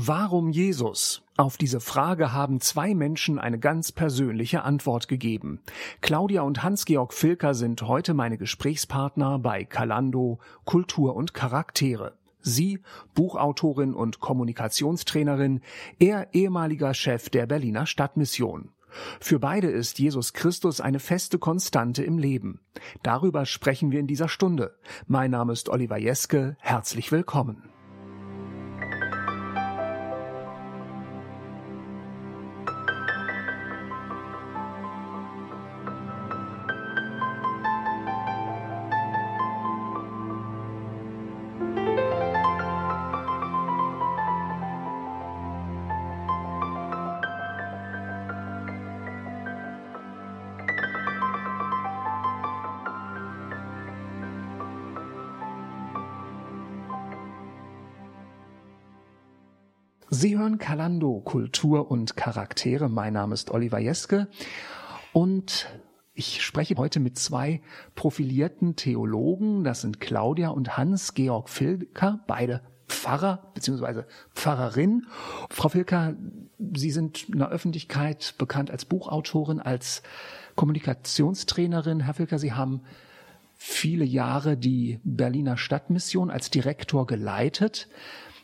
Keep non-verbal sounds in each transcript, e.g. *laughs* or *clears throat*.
Warum Jesus? Auf diese Frage haben zwei Menschen eine ganz persönliche Antwort gegeben. Claudia und Hans-Georg Filker sind heute meine Gesprächspartner bei Kalando Kultur und Charaktere. Sie, Buchautorin und Kommunikationstrainerin, er ehemaliger Chef der Berliner Stadtmission. Für beide ist Jesus Christus eine feste Konstante im Leben. Darüber sprechen wir in dieser Stunde. Mein Name ist Oliver Jeske. Herzlich willkommen. Kalando Kultur und Charaktere. Mein Name ist Oliver Jeske und ich spreche heute mit zwei profilierten Theologen. Das sind Claudia und Hans-Georg Filker, beide Pfarrer bzw. Pfarrerin. Frau Filker, Sie sind in der Öffentlichkeit bekannt als Buchautorin, als Kommunikationstrainerin. Herr Filker, Sie haben viele Jahre die Berliner Stadtmission als Direktor geleitet.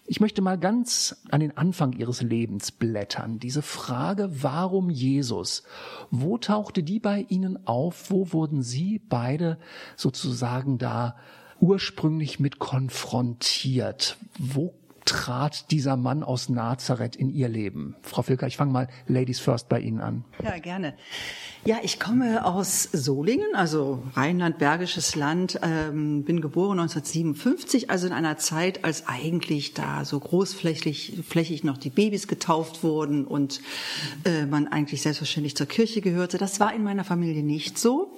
Ich möchte mal ganz an den Anfang Ihres Lebens blättern. Diese Frage, warum Jesus? Wo tauchte die bei Ihnen auf? Wo wurden Sie beide sozusagen da ursprünglich mit konfrontiert? Wo trat dieser Mann aus Nazareth in Ihr Leben? Frau Filker, ich fange mal Ladies First bei Ihnen an. Ja, gerne. Ja, ich komme aus Solingen, also Rheinland-Bergisches Land, ähm, bin geboren 1957, also in einer Zeit, als eigentlich da so großflächig flächig noch die Babys getauft wurden und äh, man eigentlich selbstverständlich zur Kirche gehörte. Das war in meiner Familie nicht so.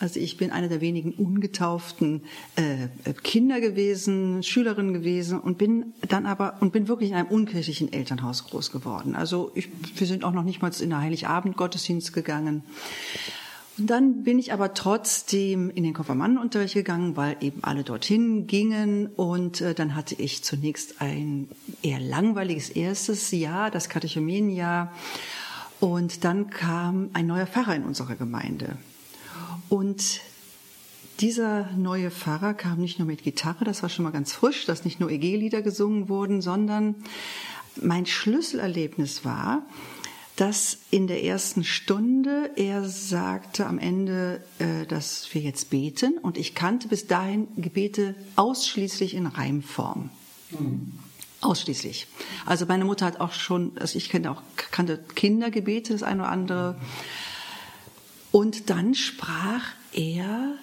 Also ich bin eine der wenigen ungetauften äh, Kinder gewesen, Schülerin gewesen und bin dann aber und bin wirklich in einem unkirchlichen Elternhaus groß geworden. Also ich, wir sind auch noch nicht mal in der Heiligabend-Gottesdienst gegangen. Und dann bin ich aber trotzdem in den Konfirmandenunterricht gegangen, weil eben alle dorthin gingen. Und äh, dann hatte ich zunächst ein eher langweiliges erstes Jahr, das Katechumenenjahr. Und dann kam ein neuer Pfarrer in unserer Gemeinde. Und dieser neue Pfarrer kam nicht nur mit Gitarre, das war schon mal ganz frisch, dass nicht nur EG-Lieder gesungen wurden, sondern mein Schlüsselerlebnis war, dass in der ersten Stunde er sagte am Ende, äh, dass wir jetzt beten und ich kannte bis dahin Gebete ausschließlich in Reimform. Mhm. Ausschließlich. Also meine Mutter hat auch schon, also ich kannte auch kannte Kindergebete, das eine oder andere. Mhm und dann sprach er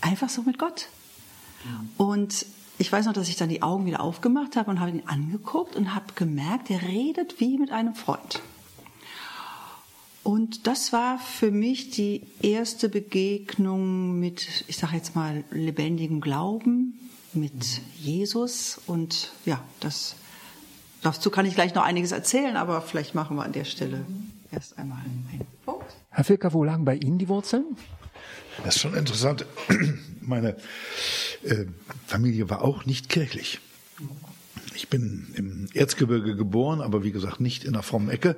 einfach so mit Gott. Und ich weiß noch, dass ich dann die Augen wieder aufgemacht habe und habe ihn angeguckt und habe gemerkt, er redet wie mit einem Freund. Und das war für mich die erste Begegnung mit, ich sage jetzt mal, lebendigem Glauben, mit Jesus. Und ja, das, dazu kann ich gleich noch einiges erzählen, aber vielleicht machen wir an der Stelle erst einmal einen Punkt. Herr Filker, wo lagen bei Ihnen die Wurzeln? Das ist schon interessant. *clears throat* Meine äh, Familie war auch nicht kirchlich. Ich bin im Erzgebirge geboren, aber wie gesagt nicht in der frommen Ecke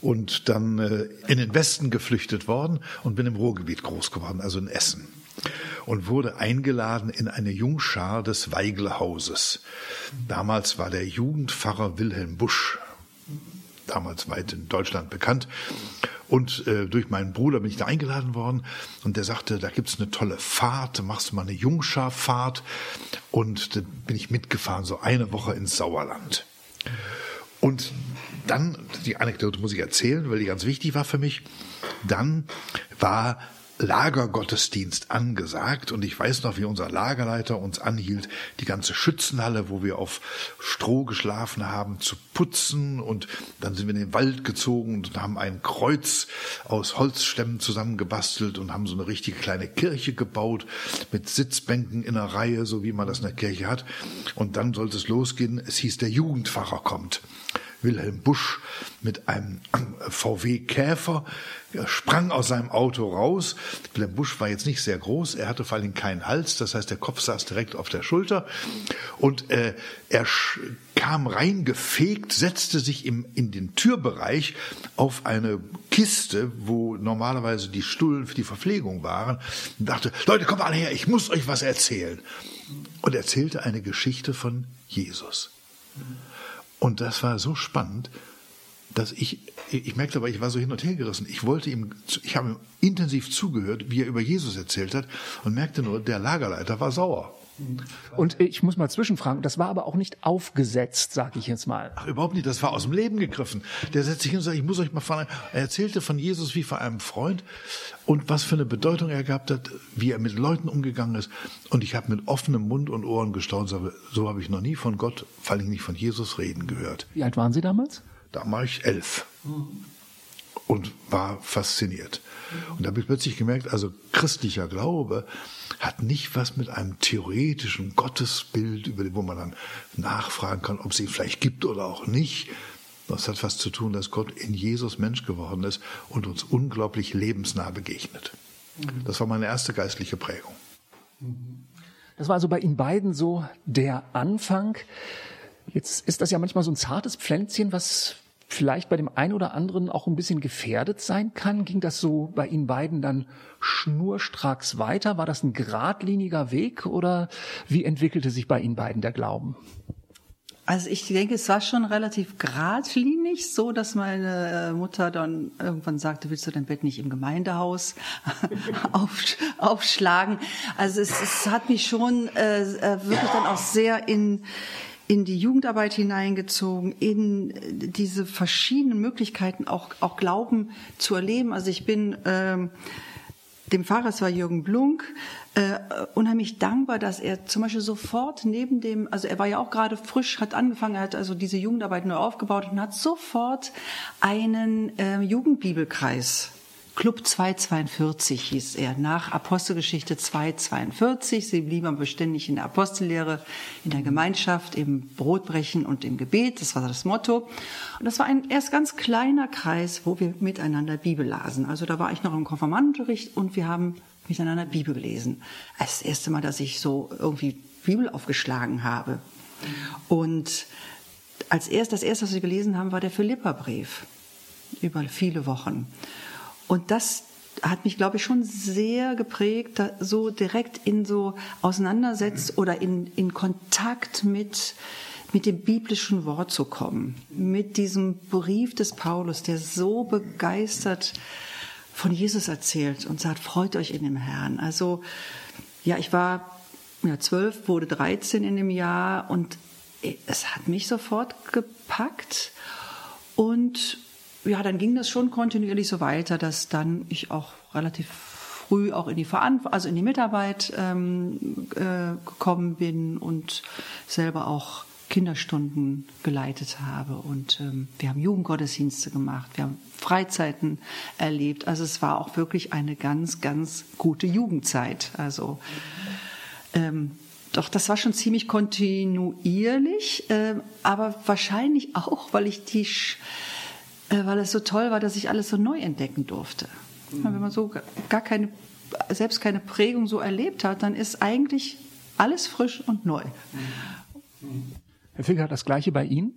und dann äh, in den Westen geflüchtet worden und bin im Ruhrgebiet groß geworden, also in Essen und wurde eingeladen in eine Jungschar des Weiglehauses. Damals war der Jugendpfarrer Wilhelm Busch damals weit in Deutschland bekannt. Und äh, durch meinen Bruder bin ich da eingeladen worden und der sagte, da gibt's eine tolle Fahrt, machst du mal eine Jungscharfahrt. Und da bin ich mitgefahren, so eine Woche ins Sauerland. Und dann, die Anekdote muss ich erzählen, weil die ganz wichtig war für mich, dann war Lagergottesdienst angesagt und ich weiß noch, wie unser Lagerleiter uns anhielt, die ganze Schützenhalle, wo wir auf Stroh geschlafen haben, zu putzen und dann sind wir in den Wald gezogen und haben ein Kreuz aus Holzstämmen zusammengebastelt und haben so eine richtige kleine Kirche gebaut mit Sitzbänken in einer Reihe, so wie man das in der Kirche hat. Und dann sollte es losgehen. Es hieß, der Jugendpfarrer kommt. Wilhelm Busch mit einem *clears throat* VW Käfer, er sprang aus seinem Auto raus. Wilhelm Busch war jetzt nicht sehr groß, er hatte vor allem keinen Hals, das heißt, der Kopf saß direkt auf der Schulter und äh, er kam reingefegt, setzte sich im, in den Türbereich auf eine Kiste, wo normalerweise die Stullen für die Verpflegung waren, und dachte, Leute, kommt alle her, ich muss euch was erzählen. Und erzählte eine Geschichte von Jesus. Und das war so spannend, dass ich, ich merkte aber, ich war so hin und her gerissen. Ich wollte ihm, ich habe ihm intensiv zugehört, wie er über Jesus erzählt hat und merkte nur, der Lagerleiter war sauer. Und ich muss mal zwischenfragen, das war aber auch nicht aufgesetzt, sage ich jetzt mal. Ach, überhaupt nicht, das war aus dem Leben gegriffen. Der setzt sich hin und sagt, ich muss euch mal fragen, er erzählte von Jesus wie von einem Freund und was für eine Bedeutung er gehabt hat, wie er mit Leuten umgegangen ist. Und ich habe mit offenem Mund und Ohren gestaunt, so habe ich noch nie von Gott, vor allem nicht von Jesus reden gehört. Wie alt waren Sie damals? Da war ich elf und war fasziniert. Und da habe ich plötzlich gemerkt, also christlicher Glaube hat nicht was mit einem theoretischen Gottesbild, über wo man dann nachfragen kann, ob es ihn vielleicht gibt oder auch nicht. Das hat was zu tun, dass Gott in Jesus Mensch geworden ist und uns unglaublich lebensnah begegnet. Das war meine erste geistliche Prägung. Das war also bei Ihnen beiden so der Anfang. Jetzt ist das ja manchmal so ein zartes Pflänzchen, was vielleicht bei dem einen oder anderen auch ein bisschen gefährdet sein kann? Ging das so bei Ihnen beiden dann schnurstracks weiter? War das ein geradliniger Weg oder wie entwickelte sich bei Ihnen beiden der Glauben? Also ich denke, es war schon relativ geradlinig, so dass meine äh, Mutter dann irgendwann sagte, willst du dein Bett nicht im Gemeindehaus *laughs* aufschlagen? Also es, es hat mich schon äh, äh, wirklich dann auch sehr in in die Jugendarbeit hineingezogen, in diese verschiedenen Möglichkeiten auch, auch Glauben zu erleben. Also ich bin ähm, dem Pfarrer, es war Jürgen Blunk, äh, unheimlich dankbar, dass er zum Beispiel sofort neben dem, also er war ja auch gerade frisch, hat angefangen, er hat also diese Jugendarbeit neu aufgebaut und hat sofort einen äh, Jugendbibelkreis Club 242 hieß er, nach Apostelgeschichte 242. Sie blieben beständig in der Apostellehre, in der Gemeinschaft, im Brotbrechen und im Gebet. Das war das Motto. Und das war ein erst ganz kleiner Kreis, wo wir miteinander Bibel lasen. Also da war ich noch im Konfirmandenunterricht und wir haben miteinander Bibel gelesen. Das erste Mal, dass ich so irgendwie Bibel aufgeschlagen habe. Und als erst, das erste, was wir gelesen haben, war der Philipperbrief. Über viele Wochen. Und das hat mich, glaube ich, schon sehr geprägt, so direkt in so Auseinandersetzt oder in, in Kontakt mit, mit dem biblischen Wort zu kommen. Mit diesem Brief des Paulus, der so begeistert von Jesus erzählt und sagt, freut euch in dem Herrn. Also, ja, ich war ja, zwölf, wurde 13 in dem Jahr und es hat mich sofort gepackt und ja, dann ging das schon kontinuierlich so weiter, dass dann ich auch relativ früh auch in die Verantwortung, also in die Mitarbeit ähm, äh, gekommen bin und selber auch Kinderstunden geleitet habe und ähm, wir haben Jugendgottesdienste gemacht, wir haben Freizeiten erlebt. Also es war auch wirklich eine ganz, ganz gute Jugendzeit. Also ähm, doch, das war schon ziemlich kontinuierlich, äh, aber wahrscheinlich auch, weil ich die äh, weil es so toll war, dass ich alles so neu entdecken durfte. Mhm. Wenn man so gar keine, selbst keine Prägung so erlebt hat, dann ist eigentlich alles frisch und neu. Herr Ficker, das Gleiche bei Ihnen?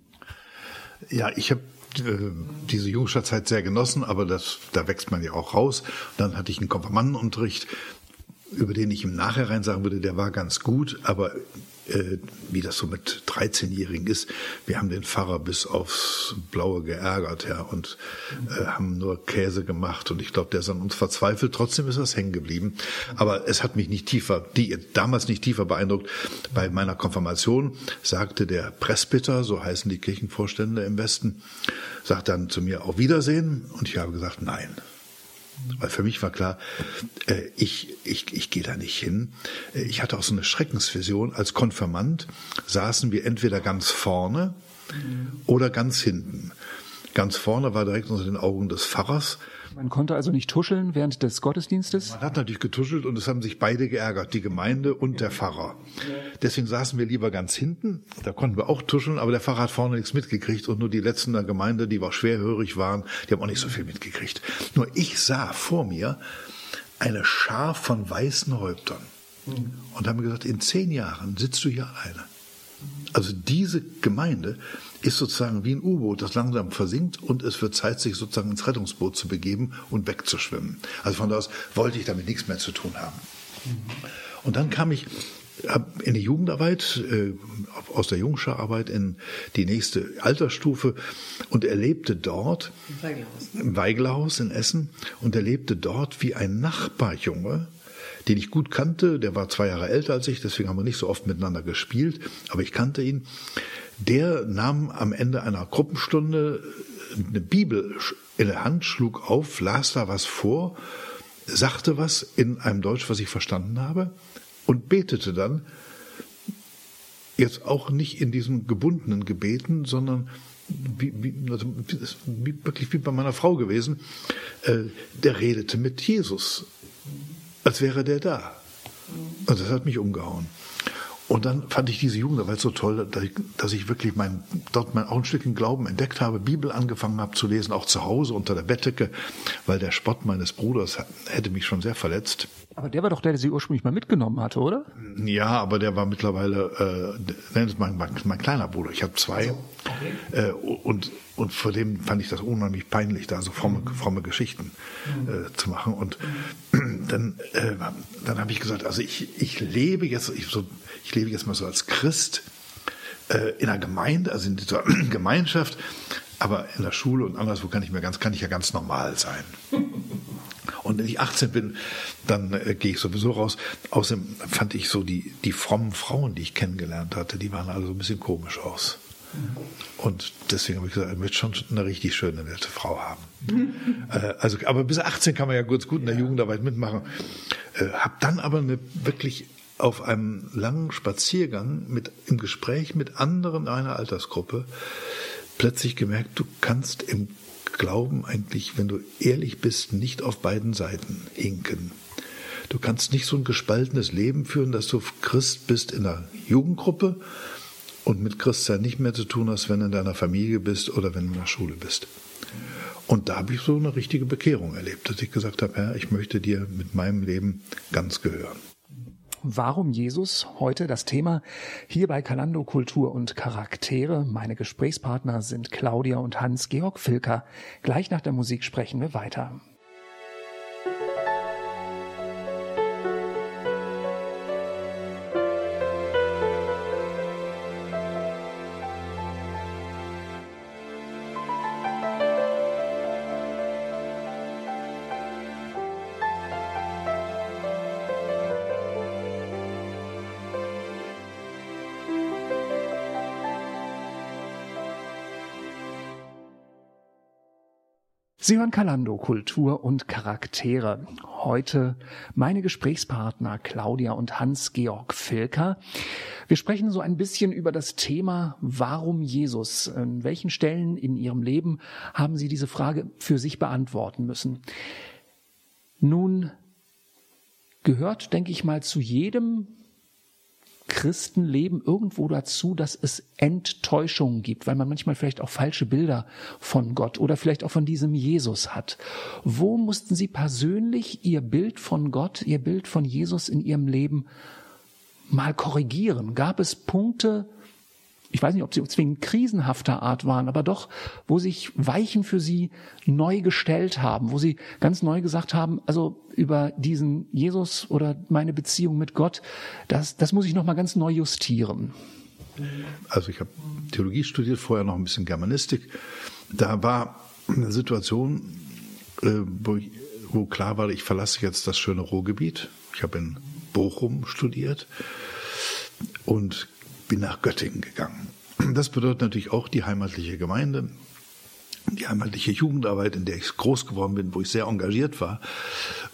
Ja, ich habe äh, diese Jungstadtzeit sehr genossen, aber das, da wächst man ja auch raus. Dann hatte ich einen Konfirmandenunterricht, über den ich im Nachhinein sagen würde, der war ganz gut, aber äh, wie das so mit 13-Jährigen ist. Wir haben den Pfarrer bis aufs Blaue geärgert, ja, und äh, haben nur Käse gemacht. Und ich glaube, der ist an uns verzweifelt. Trotzdem ist das hängen geblieben. Aber es hat mich nicht tiefer, die, damals nicht tiefer beeindruckt. Bei meiner Konfirmation sagte der Presbyter, so heißen die Kirchenvorstände im Westen, sagt dann zu mir auf Wiedersehen. Und ich habe gesagt, nein. Weil für mich war klar, äh, ich, ich, ich gehe da nicht hin. Äh, ich hatte auch so eine Schreckensvision. Als Konfirmand saßen wir entweder ganz vorne oder ganz hinten. Ganz vorne war direkt unter den Augen des Pfarrers. Man konnte also nicht tuscheln während des Gottesdienstes? Man hat natürlich getuschelt und es haben sich beide geärgert, die Gemeinde und der Pfarrer. Deswegen saßen wir lieber ganz hinten, da konnten wir auch tuscheln, aber der Pfarrer hat vorne nichts mitgekriegt und nur die letzten der Gemeinde, die auch schwerhörig waren, die haben auch nicht so viel mitgekriegt. Nur ich sah vor mir eine Schar von weißen Häuptern und haben gesagt, in zehn Jahren sitzt du hier alleine. Also diese Gemeinde ist sozusagen wie ein U-Boot, das langsam versinkt und es wird Zeit, sich sozusagen ins Rettungsboot zu begeben und wegzuschwimmen. Also von da aus wollte ich damit nichts mehr zu tun haben. Und dann kam ich in die Jugendarbeit, äh, aus der Jungscherarbeit in die nächste Altersstufe und erlebte dort im Weigelhaus in Essen und erlebte dort, wie ein Nachbarjunge den ich gut kannte, der war zwei Jahre älter als ich, deswegen haben wir nicht so oft miteinander gespielt, aber ich kannte ihn. Der nahm am Ende einer Gruppenstunde eine Bibel in der Hand, schlug auf, las da was vor, sagte was in einem Deutsch, was ich verstanden habe, und betete dann jetzt auch nicht in diesen gebundenen Gebeten, sondern wie, wie, also wie, wirklich wie bei meiner Frau gewesen, äh, der redete mit Jesus als wäre der da. Und das hat mich umgehauen. Und dann fand ich diese Jugendarbeit so toll, dass ich, dass ich wirklich mein, dort mein, auch ein Stückchen Glauben entdeckt habe, Bibel angefangen habe zu lesen, auch zu Hause unter der Bettdecke, weil der Spott meines Bruders hätte mich schon sehr verletzt. Aber der war doch der, der sie ursprünglich mal mitgenommen hatte, oder? Ja, aber der war mittlerweile, äh, mein, mein, mein kleiner Bruder. Ich habe zwei. Also, okay. äh, und, und vor dem fand ich das unheimlich peinlich, da so fromme, mhm. fromme Geschichten äh, zu machen. Und dann, äh, dann habe ich gesagt, also ich, ich lebe jetzt, ich, so, ich lebe jetzt mal so als Christ äh, in einer Gemeinde, also in dieser *clears throat* Gemeinschaft, aber in der Schule und anderswo kann ich mir ganz, kann ich ja ganz normal sein. *laughs* Und wenn ich 18 bin, dann äh, gehe ich sowieso raus. Außerdem fand ich so die, die frommen Frauen, die ich kennengelernt hatte, die waren alle so ein bisschen komisch aus. Und deswegen habe ich gesagt, ich möchte schon eine richtig schöne, nette Frau haben. *laughs* äh, also, aber bis 18 kann man ja kurz gut in der Jugendarbeit mitmachen. Äh, hab dann aber eine wirklich auf einem langen Spaziergang mit, im Gespräch mit anderen einer Altersgruppe plötzlich gemerkt, du kannst im Glauben eigentlich, wenn du ehrlich bist, nicht auf beiden Seiten hinken. Du kannst nicht so ein gespaltenes Leben führen, dass du Christ bist in der Jugendgruppe und mit Christsein nicht mehr zu tun hast, wenn du in deiner Familie bist oder wenn du in der Schule bist. Und da habe ich so eine richtige Bekehrung erlebt, dass ich gesagt habe, Herr, ich möchte dir mit meinem Leben ganz gehören. Warum Jesus? Heute das Thema hier bei Kalando Kultur und Charaktere. Meine Gesprächspartner sind Claudia und Hans-Georg Filker. Gleich nach der Musik sprechen wir weiter. Sie hören Kalando, Kultur und Charaktere. Heute meine Gesprächspartner Claudia und Hans-Georg Filker. Wir sprechen so ein bisschen über das Thema, warum Jesus? In welchen Stellen in Ihrem Leben haben Sie diese Frage für sich beantworten müssen? Nun gehört, denke ich mal, zu jedem Christenleben irgendwo dazu, dass es Enttäuschungen gibt, weil man manchmal vielleicht auch falsche Bilder von Gott oder vielleicht auch von diesem Jesus hat. Wo mussten Sie persönlich Ihr Bild von Gott, Ihr Bild von Jesus in Ihrem Leben mal korrigieren? Gab es Punkte, ich weiß nicht, ob sie zwingend krisenhafter Art waren, aber doch, wo sich Weichen für sie neu gestellt haben, wo sie ganz neu gesagt haben, also über diesen Jesus oder meine Beziehung mit Gott, das, das muss ich nochmal ganz neu justieren. Also ich habe Theologie studiert, vorher noch ein bisschen Germanistik. Da war eine Situation, äh, wo, ich, wo klar war, ich verlasse jetzt das schöne Ruhrgebiet. Ich habe in Bochum studiert und bin nach Göttingen gegangen. Das bedeutet natürlich auch die heimatliche Gemeinde, die heimatliche Jugendarbeit, in der ich groß geworden bin, wo ich sehr engagiert war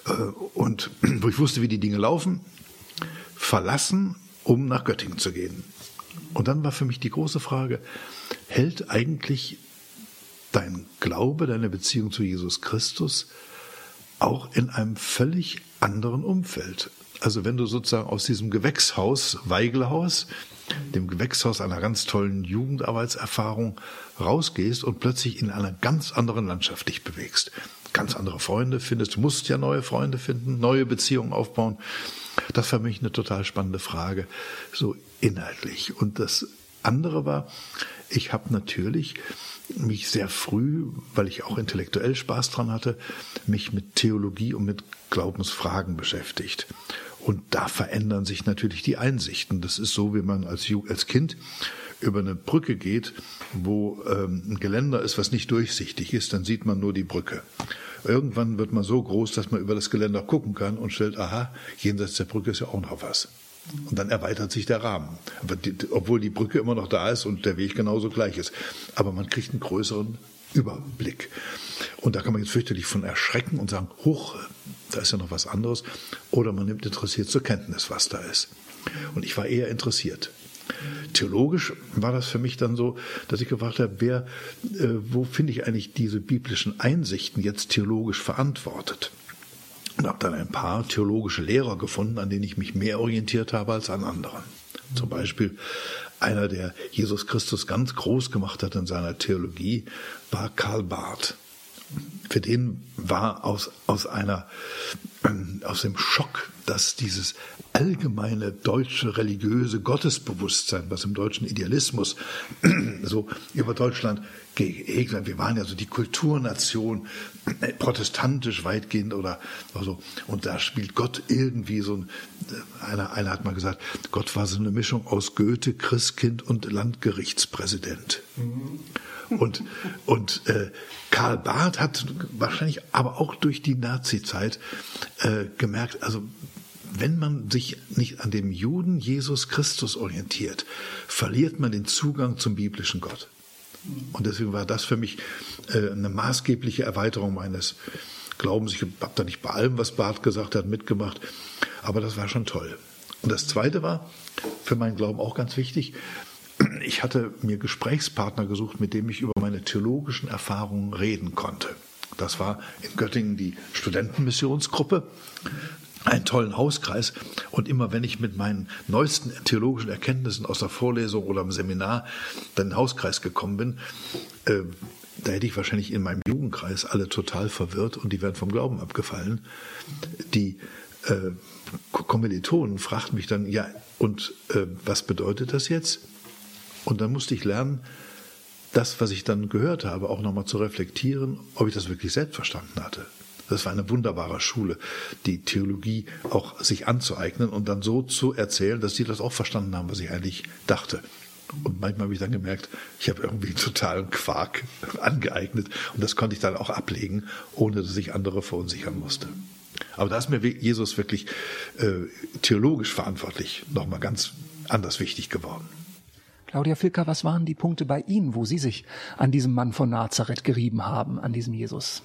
äh, und *clears throat* wo ich wusste, wie die Dinge laufen, verlassen, um nach Göttingen zu gehen. Und dann war für mich die große Frage, hält eigentlich dein Glaube, deine Beziehung zu Jesus Christus auch in einem völlig anderen Umfeld. Also wenn du sozusagen aus diesem Gewächshaus, Weigelhaus, dem Gewächshaus einer ganz tollen Jugendarbeitserfahrung rausgehst und plötzlich in einer ganz anderen Landschaft dich bewegst. Ganz andere Freunde findest. Du musst ja neue Freunde finden, neue Beziehungen aufbauen. Das war für mich eine total spannende Frage, so inhaltlich. Und das andere war, ich habe natürlich mich sehr früh, weil ich auch intellektuell Spaß dran hatte, mich mit Theologie und mit Glaubensfragen beschäftigt. Und da verändern sich natürlich die Einsichten. Das ist so, wie man als, als Kind über eine Brücke geht, wo ähm, ein Geländer ist, was nicht durchsichtig ist, dann sieht man nur die Brücke. Irgendwann wird man so groß, dass man über das Geländer gucken kann und stellt, aha, jenseits der Brücke ist ja auch noch was. Und dann erweitert sich der Rahmen. Die, obwohl die Brücke immer noch da ist und der Weg genauso gleich ist. Aber man kriegt einen größeren Überblick. Und da kann man jetzt fürchterlich von erschrecken und sagen, hoch, da ist ja noch was anderes. Oder man nimmt interessiert zur Kenntnis, was da ist. Und ich war eher interessiert. Theologisch war das für mich dann so, dass ich gefragt habe, wer, äh, wo finde ich eigentlich diese biblischen Einsichten jetzt theologisch verantwortet? Und habe dann ein paar theologische Lehrer gefunden, an denen ich mich mehr orientiert habe als an anderen. Zum Beispiel einer, der Jesus Christus ganz groß gemacht hat in seiner Theologie, war Karl Barth. Für den war aus, aus einer, äh, aus dem Schock, dass dieses allgemeine deutsche religiöse Gottesbewusstsein, was im deutschen Idealismus so über Deutschland geegnet, wir waren ja so die Kulturnation, äh, protestantisch weitgehend oder so, und da spielt Gott irgendwie so ein, äh, einer, einer hat mal gesagt, Gott war so eine Mischung aus Goethe, Christkind und Landgerichtspräsident. Mhm. Und, und äh, Karl Barth hat wahrscheinlich aber auch durch die Nazi-Zeit äh, gemerkt, also wenn man sich nicht an dem Juden Jesus Christus orientiert, verliert man den Zugang zum biblischen Gott. Und deswegen war das für mich äh, eine maßgebliche Erweiterung meines Glaubens. Ich habe da nicht bei allem, was Barth gesagt hat, mitgemacht, aber das war schon toll. Und das Zweite war für meinen Glauben auch ganz wichtig. Ich hatte mir Gesprächspartner gesucht, mit dem ich über meine theologischen Erfahrungen reden konnte. Das war in Göttingen die Studentenmissionsgruppe einen tollen Hauskreis. Und immer wenn ich mit meinen neuesten theologischen Erkenntnissen aus der Vorlesung oder im Seminar dann in den Hauskreis gekommen bin, äh, da hätte ich wahrscheinlich in meinem Jugendkreis alle total verwirrt und die wären vom Glauben abgefallen. Die äh, Kommilitonen fragten mich dann, ja, und äh, was bedeutet das jetzt? Und dann musste ich lernen, das, was ich dann gehört habe, auch nochmal zu reflektieren, ob ich das wirklich selbst verstanden hatte. Das war eine wunderbare Schule, die Theologie auch sich anzueignen und dann so zu erzählen, dass sie das auch verstanden haben, was ich eigentlich dachte. Und manchmal habe ich dann gemerkt, ich habe irgendwie einen totalen Quark *laughs* angeeignet und das konnte ich dann auch ablegen, ohne dass ich andere verunsichern musste. Aber da ist mir Jesus wirklich äh, theologisch verantwortlich nochmal ganz anders wichtig geworden. Claudia Filker, was waren die Punkte bei Ihnen, wo Sie sich an diesem Mann von Nazareth gerieben haben, an diesem Jesus?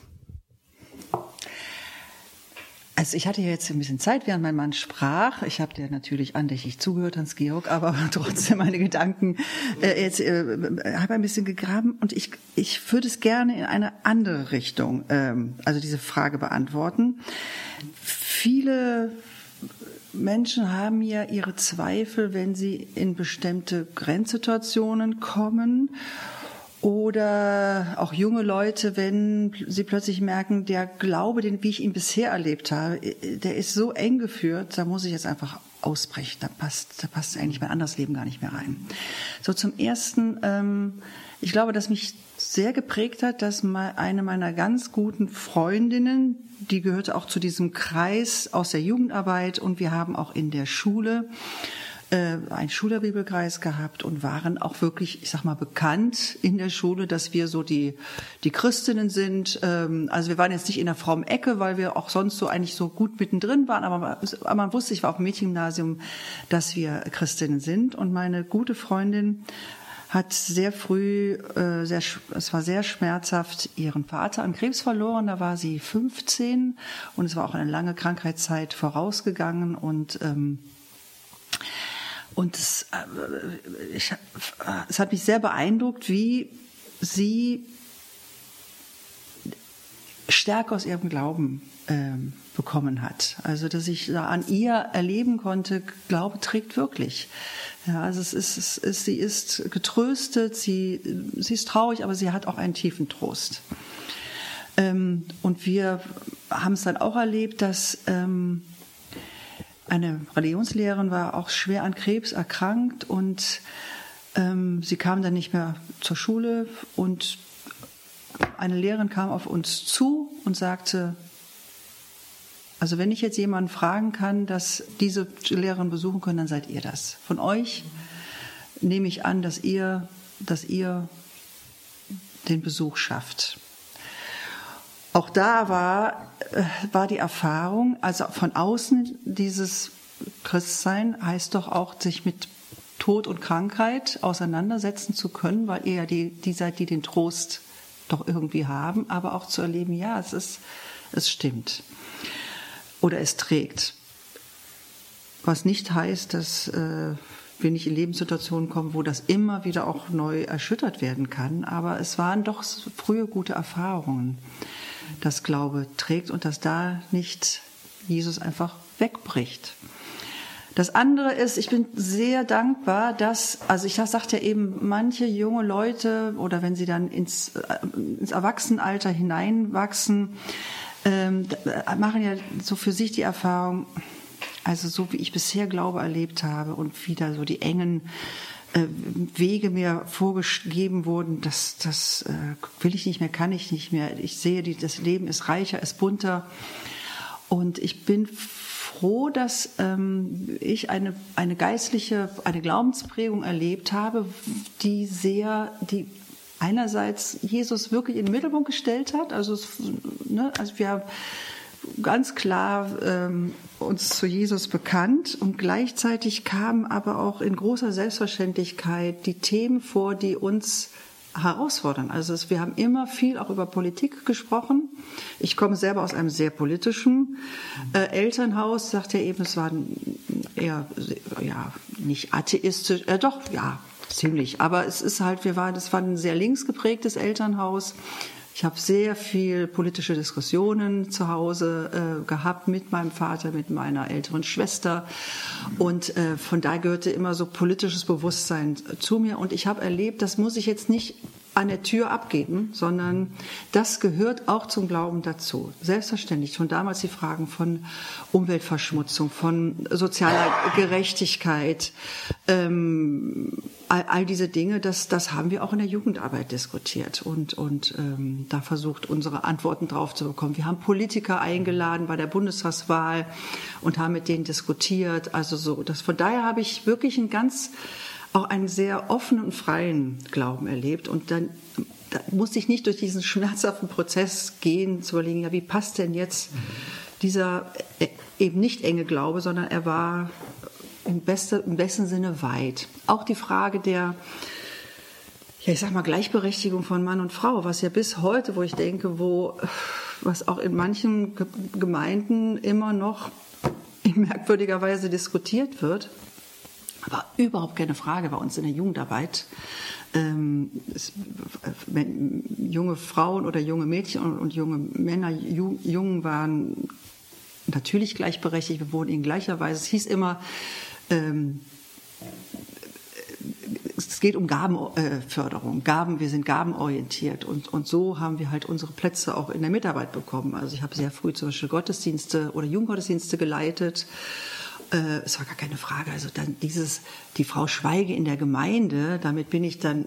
Also ich hatte ja jetzt ein bisschen Zeit, während mein Mann sprach. Ich habe dir natürlich andächtig zugehört, Hans-Georg, aber *laughs* trotzdem meine Gedanken äh, jetzt äh, habe ein bisschen gegraben und ich ich würde es gerne in eine andere Richtung, ähm, also diese Frage beantworten. Viele Menschen haben ja ihre Zweifel, wenn sie in bestimmte Grenzsituationen kommen oder auch junge Leute, wenn sie plötzlich merken, der Glaube, den wie ich ihn bisher erlebt habe, der ist so eng geführt, da muss ich jetzt einfach ausbrechen. Da passt, da passt eigentlich mein anderes Leben gar nicht mehr rein. So zum ersten, ähm, ich glaube, dass mich sehr geprägt hat, dass mal eine meiner ganz guten Freundinnen, die gehörte auch zu diesem Kreis aus der Jugendarbeit und wir haben auch in der Schule äh, einen Schülerbibelkreis gehabt und waren auch wirklich, ich sag mal, bekannt in der Schule, dass wir so die, die Christinnen sind. Ähm, also wir waren jetzt nicht in der frommen Ecke, weil wir auch sonst so eigentlich so gut mittendrin waren, aber, aber man wusste, ich war auf dem Mädchengymnasium, dass wir Christinnen sind. Und meine gute Freundin hat sehr früh, äh, sehr, es war sehr schmerzhaft, ihren Vater an Krebs verloren. Da war sie 15 und es war auch eine lange Krankheitszeit vorausgegangen und ähm, und es, äh, ich, äh, es hat mich sehr beeindruckt, wie sie Stärke aus ihrem Glauben ähm, bekommen hat. Also dass ich da an ihr erleben konnte, Glaube trägt wirklich. Ja, also es ist, es ist, sie ist getröstet, sie, sie ist traurig, aber sie hat auch einen tiefen Trost. Ähm, und wir haben es dann auch erlebt, dass ähm, eine Religionslehrerin war auch schwer an Krebs erkrankt und ähm, sie kam dann nicht mehr zur Schule und eine Lehrerin kam auf uns zu und sagte, also wenn ich jetzt jemanden fragen kann, dass diese Lehrerin besuchen können, dann seid ihr das. Von euch nehme ich an, dass ihr, dass ihr den Besuch schafft. Auch da war, äh, war die Erfahrung, also von außen dieses Christsein heißt doch auch, sich mit Tod und Krankheit auseinandersetzen zu können, weil ihr ja die, die seid, die den Trost doch irgendwie haben, aber auch zu erleben, ja, es ist, es stimmt. Oder es trägt. Was nicht heißt, dass äh, wir nicht in Lebenssituationen kommen, wo das immer wieder auch neu erschüttert werden kann, aber es waren doch frühe gute Erfahrungen, dass Glaube trägt und dass da nicht Jesus einfach wegbricht. Das andere ist, ich bin sehr dankbar, dass, also ich sagte ja eben, manche junge Leute oder wenn sie dann ins, äh, ins Erwachsenenalter hineinwachsen, ähm, machen ja so für sich die Erfahrung, also so wie ich bisher Glaube erlebt habe und wieder so die engen äh, Wege mir vorgegeben wurden, das, das äh, will ich nicht mehr, kann ich nicht mehr. Ich sehe, die, das Leben ist reicher, ist bunter. Und ich bin froh, dass ähm, ich eine, eine geistliche, eine Glaubensprägung erlebt habe, die sehr, die einerseits Jesus wirklich in den Mittelpunkt gestellt hat. Also, es, ne, also wir haben ganz klar ähm, uns zu Jesus bekannt und gleichzeitig kamen aber auch in großer Selbstverständlichkeit die Themen vor, die uns herausfordern. Also es, wir haben immer viel auch über Politik gesprochen. Ich komme selber aus einem sehr politischen äh, Elternhaus, sagt er eben, es war eher ja nicht atheistisch, äh, doch ja ziemlich, aber es ist halt, wir waren, es war ein sehr links geprägtes Elternhaus. Ich habe sehr viel politische Diskussionen zu Hause äh, gehabt mit meinem Vater, mit meiner älteren Schwester. Und äh, von daher gehörte immer so politisches Bewusstsein zu mir. Und ich habe erlebt, das muss ich jetzt nicht an der Tür abgeben, sondern das gehört auch zum Glauben dazu. Selbstverständlich. Schon damals die Fragen von Umweltverschmutzung, von sozialer Gerechtigkeit, ähm, all, all, diese Dinge, das, das haben wir auch in der Jugendarbeit diskutiert und, und ähm, da versucht, unsere Antworten drauf zu bekommen. Wir haben Politiker eingeladen bei der Bundestagswahl und haben mit denen diskutiert. Also so, das, von daher habe ich wirklich ein ganz auch einen sehr offenen und freien Glauben erlebt. Und dann da musste ich nicht durch diesen schmerzhaften Prozess gehen, zu überlegen, ja, wie passt denn jetzt dieser äh, eben nicht enge Glaube, sondern er war im, beste, im besten Sinne weit. Auch die Frage der, ja, ich sag mal, Gleichberechtigung von Mann und Frau, was ja bis heute, wo ich denke, wo, was auch in manchen Gemeinden immer noch in merkwürdiger Weise diskutiert wird, war überhaupt keine Frage bei uns in der Jugendarbeit. Ähm, es, wenn junge Frauen oder junge Mädchen und, und junge Männer, Ju, Jungen waren natürlich gleichberechtigt, wir wurden in gleicher Weise. Es hieß immer, ähm, es geht um Gabenförderung, Gaben, wir sind gabenorientiert und, und so haben wir halt unsere Plätze auch in der Mitarbeit bekommen. Also ich habe sehr früh zum Beispiel Gottesdienste oder Jugendgottesdienste geleitet äh, es war gar keine Frage. Also dann dieses, die Frau Schweige in der Gemeinde, damit bin ich dann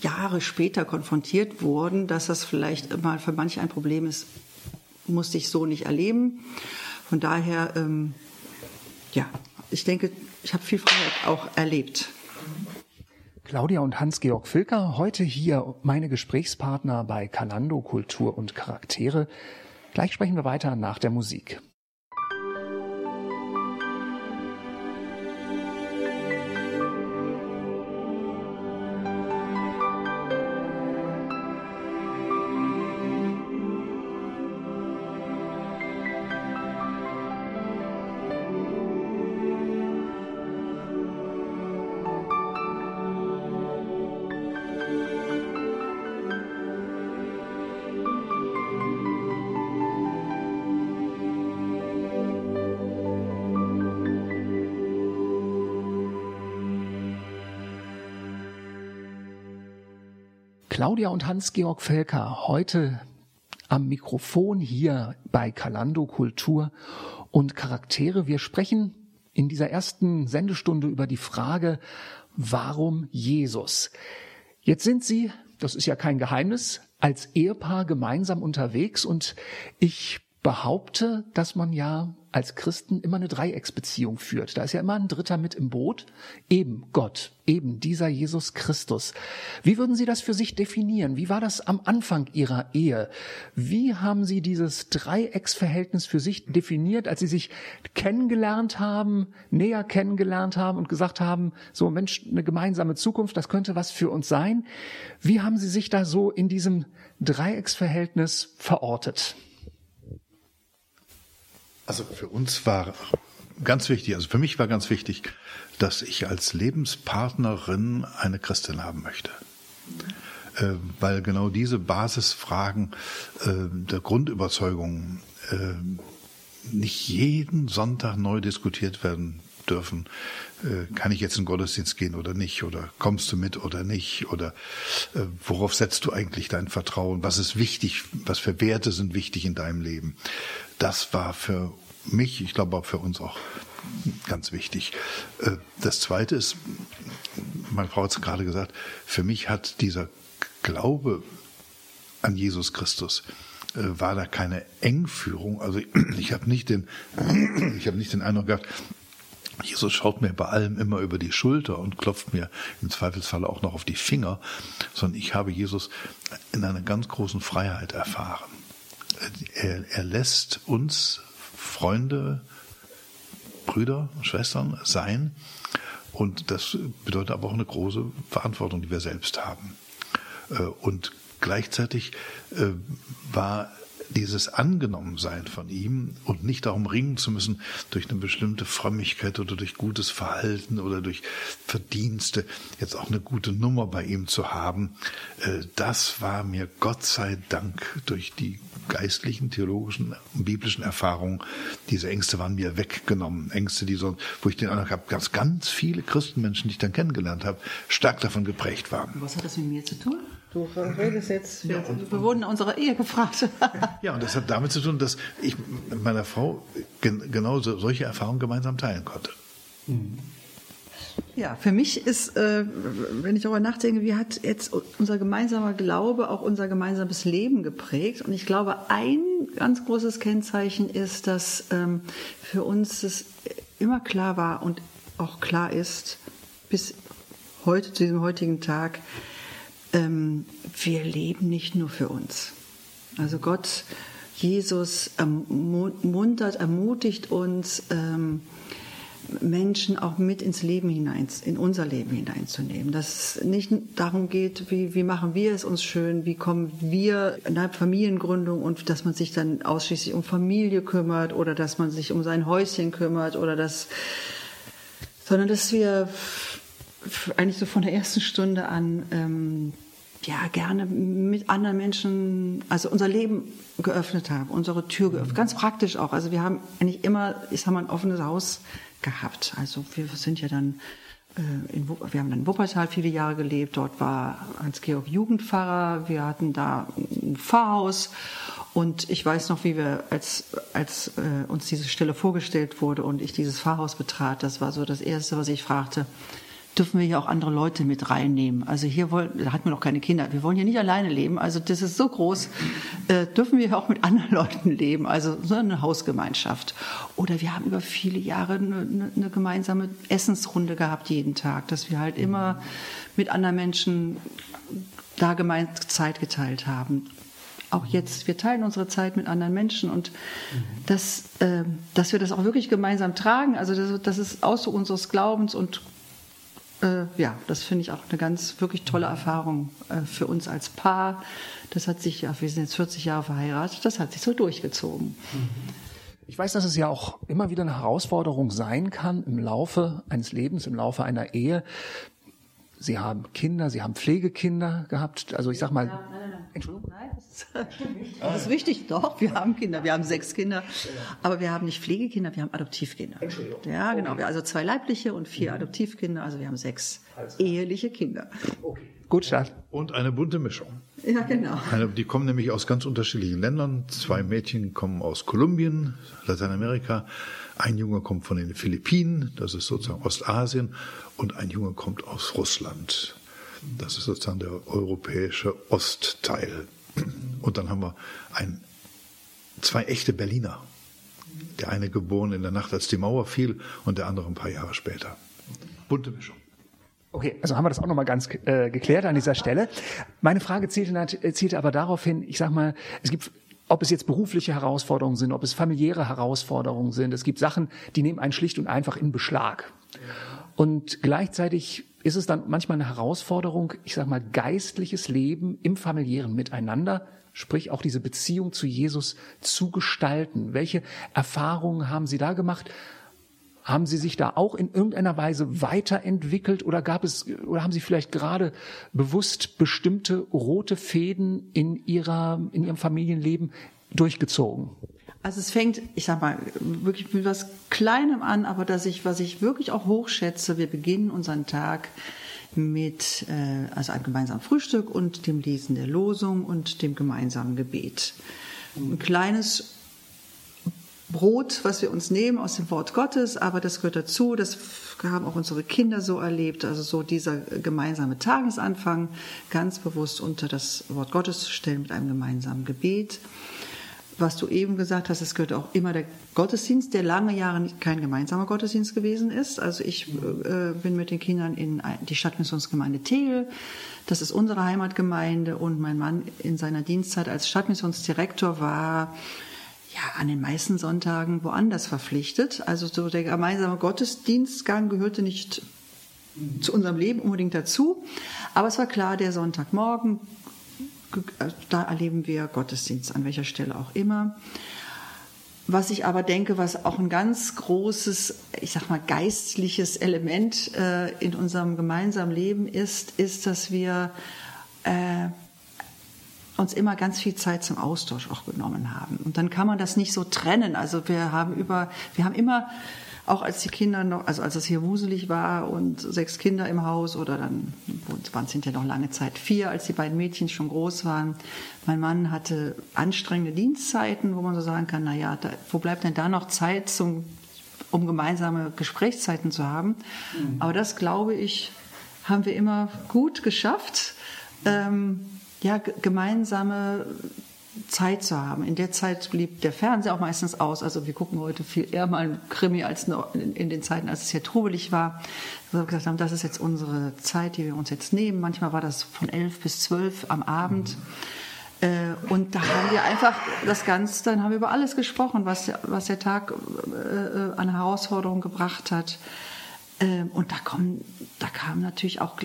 Jahre später konfrontiert worden, dass das vielleicht mal für manche ein Problem ist, musste ich so nicht erleben. Von daher, ähm, ja, ich denke, ich habe viel Freiheit auch erlebt. Claudia und Hans-Georg Filker, heute hier meine Gesprächspartner bei Kalando Kultur und Charaktere. Gleich sprechen wir weiter nach der Musik. Claudia und Hans-Georg Felker heute am Mikrofon hier bei Kalando Kultur und Charaktere. Wir sprechen in dieser ersten Sendestunde über die Frage, warum Jesus? Jetzt sind Sie, das ist ja kein Geheimnis, als Ehepaar gemeinsam unterwegs und ich behaupte, dass man ja als Christen immer eine Dreiecksbeziehung führt. Da ist ja immer ein Dritter mit im Boot. Eben Gott, eben dieser Jesus Christus. Wie würden Sie das für sich definieren? Wie war das am Anfang Ihrer Ehe? Wie haben Sie dieses Dreiecksverhältnis für sich definiert, als Sie sich kennengelernt haben, näher kennengelernt haben und gesagt haben, so Mensch, eine gemeinsame Zukunft, das könnte was für uns sein? Wie haben Sie sich da so in diesem Dreiecksverhältnis verortet? Also für uns war ganz wichtig, also für mich war ganz wichtig, dass ich als Lebenspartnerin eine Christin haben möchte. Äh, weil genau diese Basisfragen äh, der Grundüberzeugung äh, nicht jeden Sonntag neu diskutiert werden dürfen. Äh, kann ich jetzt in den Gottesdienst gehen oder nicht? Oder kommst du mit oder nicht? Oder äh, worauf setzt du eigentlich dein Vertrauen? Was ist wichtig? Was für Werte sind wichtig in deinem Leben? Das war für mich, ich glaube auch für uns auch ganz wichtig. Äh, das Zweite ist, meine Frau hat es gerade gesagt, für mich hat dieser Glaube an Jesus Christus äh, war da keine Engführung. Also *clears throat* ich habe nicht den, *clears throat* ich habe nicht den Eindruck gehabt, Jesus schaut mir bei allem immer über die Schulter und klopft mir im Zweifelsfall auch noch auf die Finger, sondern ich habe Jesus in einer ganz großen Freiheit erfahren. Er, er lässt uns Freunde, Brüder, Schwestern sein. Und das bedeutet aber auch eine große Verantwortung, die wir selbst haben. Äh, und gleichzeitig äh, war dieses Angenommensein von ihm und nicht darum ringen zu müssen, durch eine bestimmte Frömmigkeit oder durch gutes Verhalten oder durch Verdienste jetzt auch eine gute Nummer bei ihm zu haben, äh, das war mir Gott sei Dank durch die geistlichen, theologischen, biblischen Erfahrungen, diese Ängste waren mir weggenommen. Ängste, die so, wo ich den Eindruck habe, dass ganz viele Christenmenschen, die ich dann kennengelernt habe, stark davon geprägt waren. Was hat das mit mir zu tun? Du redest jetzt, wir, wir wurden in unserer Ehe gefragt. *laughs* ja, und das hat damit zu tun, dass ich mit meiner Frau genau solche Erfahrungen gemeinsam teilen konnte. Mhm. Ja, für mich ist, äh, wenn ich darüber nachdenke, wie hat jetzt unser gemeinsamer Glaube auch unser gemeinsames Leben geprägt? Und ich glaube, ein ganz großes Kennzeichen ist, dass ähm, für uns es immer klar war und auch klar ist, bis heute, zu diesem heutigen Tag, ähm, wir leben nicht nur für uns. Also Gott, Jesus ermuntert, ermutigt uns, ähm, Menschen auch mit ins Leben hinein, in unser Leben hineinzunehmen. Dass es nicht darum geht, wie, wie machen wir es uns schön, wie kommen wir in der Familiengründung und dass man sich dann ausschließlich um Familie kümmert oder dass man sich um sein Häuschen kümmert oder dass, sondern dass wir eigentlich so von der ersten Stunde an ähm, ja gerne mit anderen Menschen, also unser Leben geöffnet haben, unsere Tür geöffnet, ganz praktisch auch. Also wir haben eigentlich immer, ich sag mal, ein offenes Haus gehabt. Also wir sind ja dann äh, in, wir haben dann in Wuppertal viele Jahre gelebt. Dort war Hans-Georg Jugendpfarrer. Wir hatten da ein Pfarrhaus. Und ich weiß noch, wie wir, als, als äh, uns diese Stelle vorgestellt wurde und ich dieses Pfarrhaus betrat, das war so das Erste, was ich fragte dürfen wir ja auch andere Leute mit reinnehmen. Also hier wollen, da hatten wir noch keine Kinder. Wir wollen hier nicht alleine leben. Also das ist so groß. Äh, dürfen wir auch mit anderen *laughs* Leuten leben. Also so eine Hausgemeinschaft. Oder wir haben über viele Jahre eine, eine gemeinsame Essensrunde gehabt jeden Tag, dass wir halt immer mit anderen Menschen da gemeint Zeit geteilt haben. Auch jetzt, wir teilen unsere Zeit mit anderen Menschen und dass, äh, dass wir das auch wirklich gemeinsam tragen, also das, das ist Ausdruck unseres Glaubens und äh, ja, das finde ich auch eine ganz wirklich tolle Erfahrung äh, für uns als Paar. Das hat sich, ja, wir sind jetzt 40 Jahre verheiratet, das hat sich so durchgezogen. Ich weiß, dass es ja auch immer wieder eine Herausforderung sein kann im Laufe eines Lebens, im Laufe einer Ehe. Sie haben Kinder, Sie haben Pflegekinder gehabt. Also ich sag mal, ja, nein, nein, nein. Entschuldigung. Nein, das ist, *laughs* das ist *laughs* wichtig. Doch, wir haben Kinder. Wir haben sechs Kinder. Aber wir haben nicht Pflegekinder, wir haben Adoptivkinder. Entschuldigung. Ja, genau. Okay. Also zwei leibliche und vier mhm. Adoptivkinder. Also wir haben sechs eheliche Kinder. Okay. Gut, Start. Und eine bunte Mischung. Ja, genau. Eine, die kommen nämlich aus ganz unterschiedlichen Ländern. Zwei Mädchen kommen aus Kolumbien, Lateinamerika. Ein Junge kommt von den Philippinen, das ist sozusagen Ostasien. Und ein Junge kommt aus Russland. Das ist sozusagen der europäische Ostteil. Und dann haben wir ein, zwei echte Berliner. Der eine geboren in der Nacht, als die Mauer fiel, und der andere ein paar Jahre später. Bunte Mischung. Okay, also haben wir das auch nochmal ganz äh, geklärt an dieser Stelle. Meine Frage zielte, zielte aber darauf hin, ich sag mal, es gibt ob es jetzt berufliche Herausforderungen sind, ob es familiäre Herausforderungen sind. Es gibt Sachen, die nehmen einen schlicht und einfach in Beschlag. Und gleichzeitig ist es dann manchmal eine Herausforderung, ich sag mal, geistliches Leben im familiären Miteinander, sprich auch diese Beziehung zu Jesus zu gestalten. Welche Erfahrungen haben Sie da gemacht? Haben Sie sich da auch in irgendeiner Weise weiterentwickelt oder gab es, oder haben Sie vielleicht gerade bewusst bestimmte rote Fäden in Ihrer, in Ihrem Familienleben durchgezogen? Also es fängt, ich sag mal, wirklich mit was Kleinem an, aber dass ich, was ich wirklich auch hochschätze, wir beginnen unseren Tag mit äh, also einem gemeinsamen Frühstück und dem Lesen der Losung und dem gemeinsamen Gebet. Ein kleines Brot, was wir uns nehmen aus dem Wort Gottes, aber das gehört dazu, das haben auch unsere Kinder so erlebt, also so dieser gemeinsame Tagesanfang ganz bewusst unter das Wort Gottes zu stellen mit einem gemeinsamen Gebet was du eben gesagt hast, es gehört auch immer der Gottesdienst, der lange Jahre kein gemeinsamer Gottesdienst gewesen ist. Also ich äh, bin mit den Kindern in die Stadtmissionsgemeinde Tegel. Das ist unsere Heimatgemeinde und mein Mann in seiner Dienstzeit als Stadtmissionsdirektor war ja an den meisten Sonntagen woanders verpflichtet. Also so der gemeinsame Gottesdienstgang gehörte nicht zu unserem Leben unbedingt dazu. Aber es war klar, der Sonntagmorgen da erleben wir Gottesdienst, an welcher Stelle auch immer. Was ich aber denke, was auch ein ganz großes, ich sag mal, geistliches Element äh, in unserem gemeinsamen Leben ist, ist, dass wir äh, uns immer ganz viel Zeit zum Austausch auch genommen haben. Und dann kann man das nicht so trennen. Also wir haben über, wir haben immer auch als die Kinder noch, also als es hier wuselig war und sechs Kinder im Haus oder dann waren es hinterher noch lange Zeit vier, als die beiden Mädchen schon groß waren. Mein Mann hatte anstrengende Dienstzeiten, wo man so sagen kann, na ja, da, wo bleibt denn da noch Zeit zum, um gemeinsame Gesprächszeiten zu haben? Mhm. Aber das glaube ich, haben wir immer gut geschafft. Ähm, ja, gemeinsame Zeit zu haben. In der Zeit blieb der Fernseher auch meistens aus. Also wir gucken heute viel eher mal ein Krimi als in, den Zeiten, als es hier trubelig war. Wir gesagt haben, das ist jetzt unsere Zeit, die wir uns jetzt nehmen. Manchmal war das von elf bis zwölf am Abend. Äh, und da haben wir einfach das Ganze, dann haben wir über alles gesprochen, was, was der Tag äh, an Herausforderungen gebracht hat. Äh, und da kommen, da kamen natürlich auch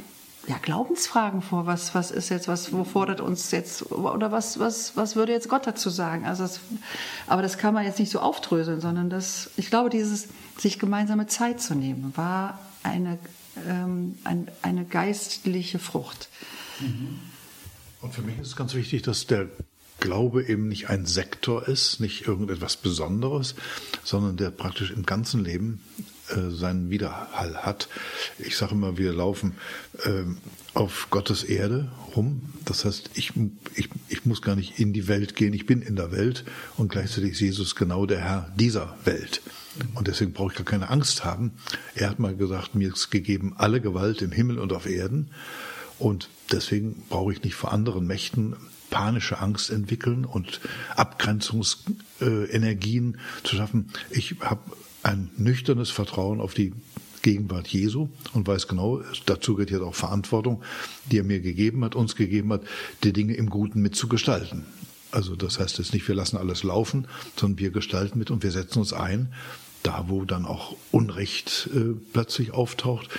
ja, Glaubensfragen vor. Was, was ist jetzt, was, wo fordert uns jetzt, oder was, was, was würde jetzt Gott dazu sagen? Also das, aber das kann man jetzt nicht so aufdröseln, sondern das, ich glaube, dieses, sich gemeinsame Zeit zu nehmen, war eine, ähm, ein, eine geistliche Frucht. Mhm. Und für mich ist ganz wichtig, dass der Glaube eben nicht ein Sektor ist, nicht irgendetwas Besonderes, sondern der praktisch im ganzen Leben äh, seinen Widerhall hat. Ich sage immer, wir laufen äh, auf Gottes Erde rum. Das heißt, ich, ich, ich muss gar nicht in die Welt gehen, ich bin in der Welt und gleichzeitig ist Jesus genau der Herr dieser Welt. Und deswegen brauche ich gar keine Angst haben. Er hat mal gesagt, mir ist gegeben alle Gewalt im Himmel und auf Erden. Und deswegen brauche ich nicht vor anderen Mächten panische Angst entwickeln und Abgrenzungsenergien zu schaffen. Ich habe ein nüchternes Vertrauen auf die Gegenwart Jesu und weiß genau, dazu gehört jetzt auch Verantwortung, die er mir gegeben hat, uns gegeben hat, die Dinge im Guten mitzugestalten. Also das heißt jetzt nicht, wir lassen alles laufen, sondern wir gestalten mit und wir setzen uns ein, da wo dann auch Unrecht äh, plötzlich auftaucht,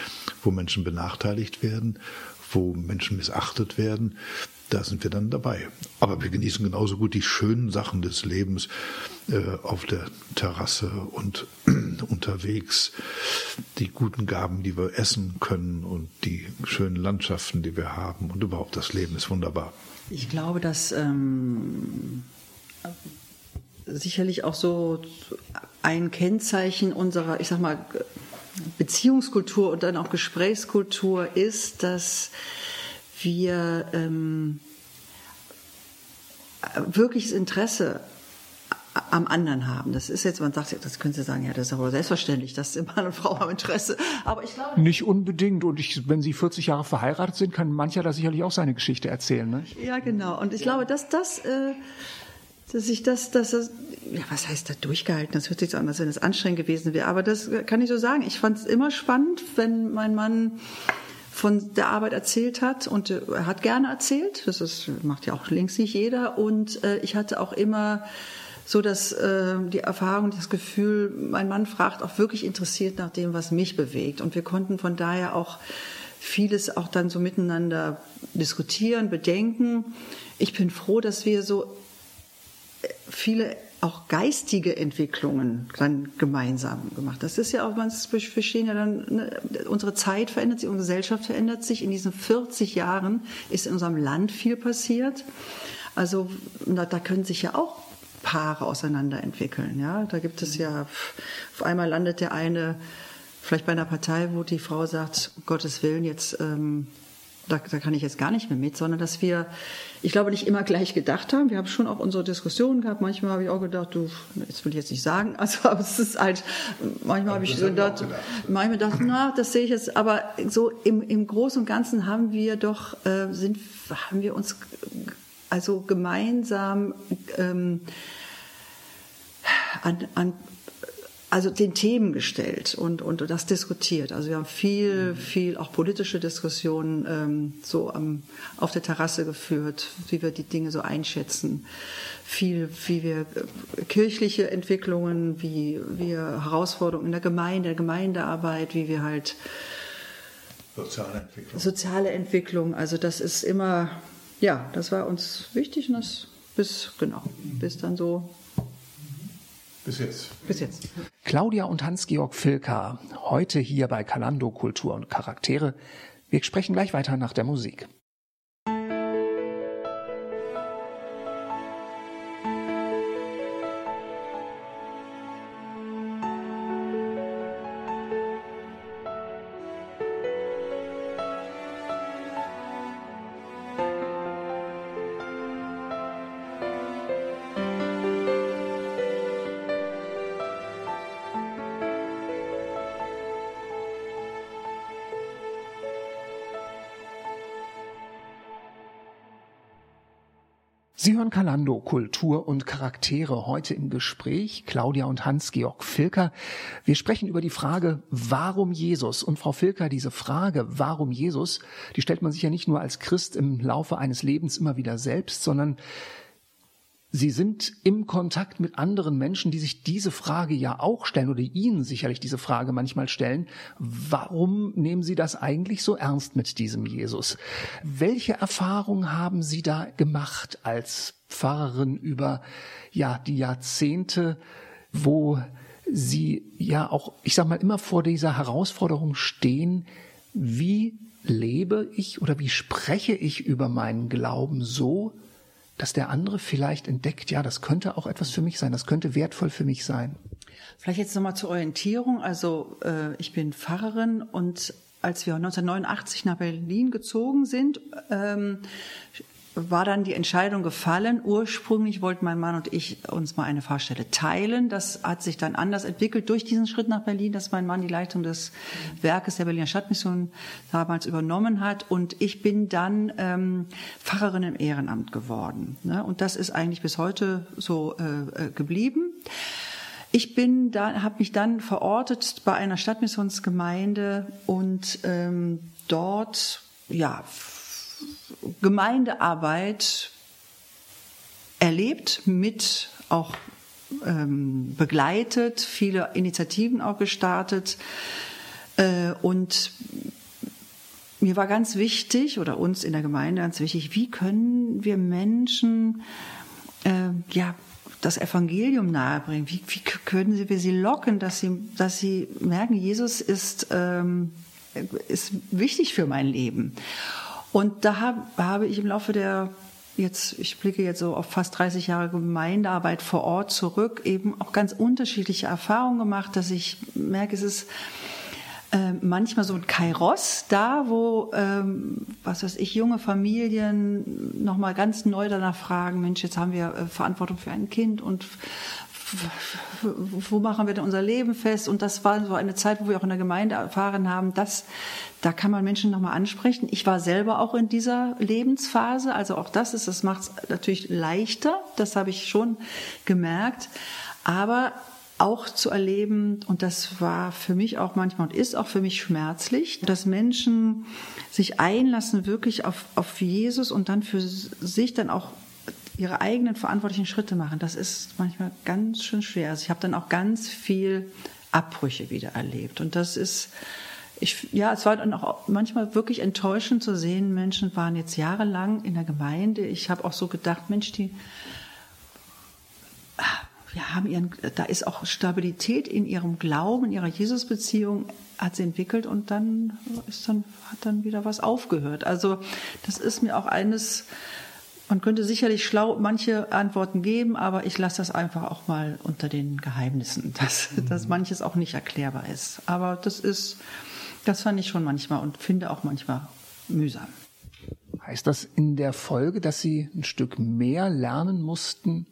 wo Menschen benachteiligt werden, wo Menschen missachtet werden, da sind wir dann dabei. Aber wir genießen genauso gut die schönen Sachen des Lebens äh, auf der Terrasse und *clears throat* unterwegs, die guten Gaben, die wir essen können und die schönen Landschaften, die wir haben und überhaupt das Leben ist wunderbar. Ich glaube, dass ähm, sicherlich auch so ein Kennzeichen unserer, ich sag mal, Beziehungskultur und dann auch Gesprächskultur ist, dass wir ähm, wirkliches Interesse am anderen haben. Das ist jetzt, man sagt, das können Sie sagen, ja, das ist aber selbstverständlich, dass Mann und Frau haben Interesse. Aber ich glaube. Nicht unbedingt. Und ich, wenn Sie 40 Jahre verheiratet sind, kann mancher da sicherlich auch seine Geschichte erzählen, ne? Ja, genau. Und ich glaube, dass das, äh, dass ich das, dass das, ja, was heißt da durchgehalten? Das hört sich so an, als wenn es anstrengend gewesen wäre. Aber das kann ich so sagen. Ich fand es immer spannend, wenn mein Mann von der Arbeit erzählt hat und äh, er hat gerne erzählt. Das ist, macht ja auch längst nicht jeder. Und äh, ich hatte auch immer so dass äh, die Erfahrung, das Gefühl, mein Mann fragt auch wirklich interessiert nach dem, was mich bewegt. Und wir konnten von daher auch vieles auch dann so miteinander diskutieren, bedenken. Ich bin froh, dass wir so äh, viele auch geistige Entwicklungen dann gemeinsam gemacht. Das ist ja auch, man verstehen ja dann, ne, unsere Zeit verändert sich, unsere Gesellschaft verändert sich. In diesen 40 Jahren ist in unserem Land viel passiert. Also da können sich ja auch Paare auseinanderentwickeln. Ja, da gibt es ja, auf einmal landet der eine vielleicht bei einer Partei, wo die Frau sagt, um Gottes Willen, jetzt, ähm, da, da kann ich jetzt gar nicht mehr mit, sondern dass wir, ich glaube, nicht immer gleich gedacht haben. Wir haben schon auch unsere Diskussionen gehabt. Manchmal habe ich auch gedacht, du, das will ich jetzt nicht sagen, *laughs* also aber es ist halt, manchmal habe ich so gedacht, manchmal gedacht, na, das sehe ich jetzt, aber so im, im Großen und Ganzen haben wir doch, äh, sind, haben wir uns also gemeinsam ähm, an, an also den Themen gestellt und, und das diskutiert. Also wir haben viel, viel auch politische Diskussionen ähm, so am, auf der Terrasse geführt, wie wir die Dinge so einschätzen. Viel, wie wir äh, kirchliche Entwicklungen, wie wir Herausforderungen in der Gemeinde, der Gemeindearbeit, wie wir halt soziale Entwicklung. Soziale Entwicklung. Also das ist immer, ja, das war uns wichtig und das bis, genau, bis dann so bis jetzt. Bis jetzt. Claudia und Hans-Georg Filka, heute hier bei Kalando Kultur und Charaktere. Wir sprechen gleich weiter nach der Musik. Sie hören Kalando, Kultur und Charaktere. Heute im Gespräch Claudia und Hans-Georg Filker. Wir sprechen über die Frage, warum Jesus? Und Frau Filker, diese Frage, warum Jesus, die stellt man sich ja nicht nur als Christ im Laufe eines Lebens immer wieder selbst, sondern Sie sind im Kontakt mit anderen Menschen, die sich diese Frage ja auch stellen oder Ihnen sicherlich diese Frage manchmal stellen. Warum nehmen Sie das eigentlich so ernst mit diesem Jesus? Welche Erfahrungen haben Sie da gemacht als Pfarrerin über ja die Jahrzehnte, wo Sie ja auch, ich sag mal, immer vor dieser Herausforderung stehen, wie lebe ich oder wie spreche ich über meinen Glauben so, dass der andere vielleicht entdeckt, ja, das könnte auch etwas für mich sein, das könnte wertvoll für mich sein. Vielleicht jetzt nochmal zur Orientierung. Also äh, ich bin Pfarrerin und als wir 1989 nach Berlin gezogen sind, ähm, war dann die Entscheidung gefallen. Ursprünglich wollten mein Mann und ich uns mal eine Fahrstelle teilen. Das hat sich dann anders entwickelt durch diesen Schritt nach Berlin, dass mein Mann die Leitung des Werkes der Berliner Stadtmission damals übernommen hat. Und ich bin dann ähm, Pfarrerin im Ehrenamt geworden. Ne? Und das ist eigentlich bis heute so äh, äh geblieben. Ich bin da, habe mich dann verortet bei einer Stadtmissionsgemeinde und ähm, dort ja Gemeindearbeit erlebt, mit auch ähm, begleitet, viele Initiativen auch gestartet. Äh, und mir war ganz wichtig, oder uns in der Gemeinde ganz wichtig, wie können wir Menschen äh, ja, das Evangelium nahebringen? Wie, wie können wir sie locken, dass sie, dass sie merken, Jesus ist, ähm, ist wichtig für mein Leben? Und da hab, habe ich im Laufe der jetzt, ich blicke jetzt so auf fast 30 Jahre Gemeindearbeit vor Ort zurück, eben auch ganz unterschiedliche Erfahrungen gemacht, dass ich merke, es ist äh, manchmal so ein Kairos da, wo, ähm, was weiß ich, junge Familien nochmal ganz neu danach fragen, Mensch, jetzt haben wir äh, Verantwortung für ein Kind und wo machen wir denn unser Leben fest? Und das war so eine Zeit, wo wir auch in der Gemeinde erfahren haben, dass da kann man Menschen nochmal ansprechen. Ich war selber auch in dieser Lebensphase, also auch das ist, das macht es natürlich leichter. Das habe ich schon gemerkt. Aber auch zu erleben, und das war für mich auch manchmal und ist auch für mich schmerzlich, dass Menschen sich einlassen wirklich auf, auf Jesus und dann für sich dann auch ihre eigenen verantwortlichen Schritte machen, das ist manchmal ganz schön schwer. Also ich habe dann auch ganz viel Abbrüche wieder erlebt. Und das ist, ich, ja, es war dann auch manchmal wirklich enttäuschend zu sehen, Menschen waren jetzt jahrelang in der Gemeinde. Ich habe auch so gedacht, Mensch, die ja, haben ihren, da ist auch Stabilität in ihrem Glauben, in ihrer Jesusbeziehung hat sie entwickelt und dann ist dann, hat dann wieder was aufgehört. Also das ist mir auch eines, man könnte sicherlich schlau manche Antworten geben, aber ich lasse das einfach auch mal unter den Geheimnissen, *laughs* dass, mhm. dass manches auch nicht erklärbar ist. Aber das ist, das fand ich schon manchmal und finde auch manchmal mühsam. Heißt das in der Folge, dass Sie ein Stück mehr lernen mussten,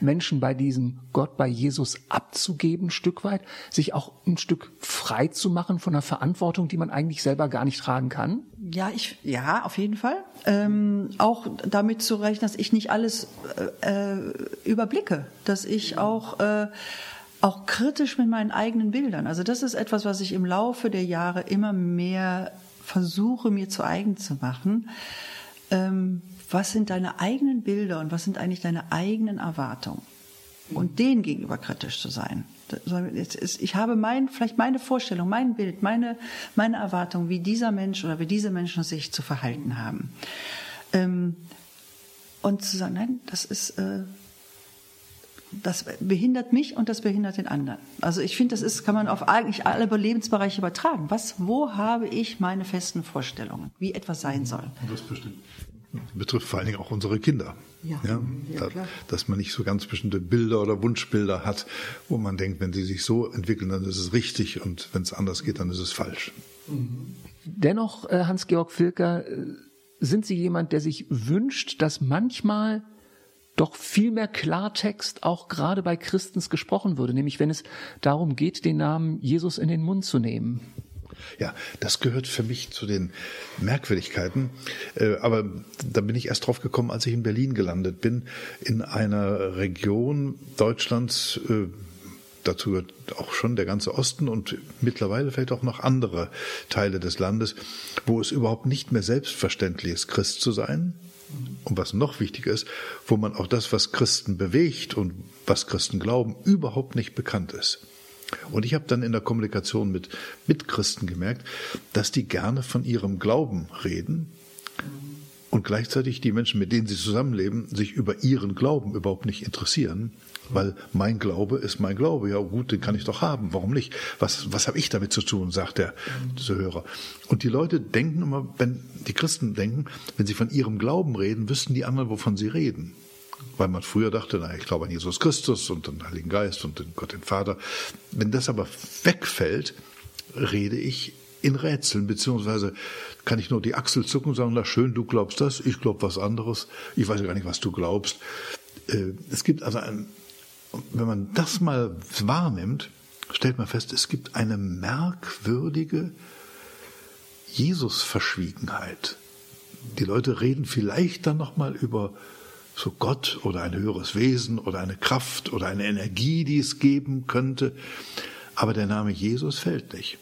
Menschen bei diesem Gott, bei Jesus abzugeben, ein Stück weit, sich auch ein Stück frei zu machen von einer Verantwortung, die man eigentlich selber gar nicht tragen kann? Ja, ich, ja, auf jeden Fall. Ähm, auch damit zu rechnen, dass ich nicht alles äh, äh, überblicke, dass ich auch äh, auch kritisch mit meinen eigenen Bildern. Also das ist etwas, was ich im Laufe der Jahre immer mehr versuche, mir zu eigen zu machen. Ähm, was sind deine eigenen Bilder und was sind eigentlich deine eigenen Erwartungen? Und denen gegenüber kritisch zu sein. Ich habe mein, vielleicht meine Vorstellung, mein Bild, meine, meine Erwartung, wie dieser Mensch oder wie diese Menschen sich zu verhalten haben. Ähm, und zu sagen, nein, das ist, äh, das behindert mich und das behindert den anderen. Also ich finde, das ist, kann man auf eigentlich alle Lebensbereiche übertragen. Was, wo habe ich meine festen Vorstellungen, wie etwas sein soll? Das bestimmt betrifft vor allen Dingen auch unsere Kinder. Ja, ja, ja da, dass man nicht so ganz bestimmte Bilder oder Wunschbilder hat, wo man denkt, wenn sie sich so entwickeln, dann ist es richtig und wenn es anders geht, dann ist es falsch. Dennoch, äh, Hans-Georg Filker, äh, sind Sie jemand, der sich wünscht, dass manchmal doch viel mehr Klartext auch gerade bei Christens gesprochen würde, nämlich wenn es darum geht, den Namen Jesus in den Mund zu nehmen. Ja, das gehört für mich zu den Merkwürdigkeiten. Äh, aber da bin ich erst drauf gekommen, als ich in Berlin gelandet bin, in einer Region Deutschlands, äh, dazu gehört auch schon der ganze Osten und mittlerweile vielleicht auch noch andere Teile des Landes, wo es überhaupt nicht mehr selbstverständlich ist, Christ zu sein. Und was noch wichtiger ist, wo man auch das, was Christen bewegt und was Christen glauben, überhaupt nicht bekannt ist. Und ich habe dann in der Kommunikation mit Mitchristen gemerkt, dass die gerne von ihrem Glauben reden und gleichzeitig die Menschen, mit denen sie zusammenleben, sich über ihren Glauben überhaupt nicht interessieren, weil mein Glaube ist mein Glaube. Ja gut, den kann ich doch haben. Warum nicht? Was, was habe ich damit zu tun, sagt der Zuhörer. Und die Leute denken immer, wenn die Christen denken, wenn sie von ihrem Glauben reden, wüssten die anderen, wovon sie reden weil man früher dachte, na, ich glaube an Jesus Christus und den Heiligen Geist und den Gott den Vater. Wenn das aber wegfällt, rede ich in Rätseln, beziehungsweise kann ich nur die Achsel zucken und sagen, na schön, du glaubst das, ich glaube was anderes, ich weiß gar nicht, was du glaubst. Äh, es gibt also ein, wenn man das mal wahrnimmt, stellt man fest, es gibt eine merkwürdige Jesus-Verschwiegenheit. Die Leute reden vielleicht dann nochmal über so Gott oder ein höheres Wesen oder eine Kraft oder eine Energie, die es geben könnte. Aber der Name Jesus fällt nicht.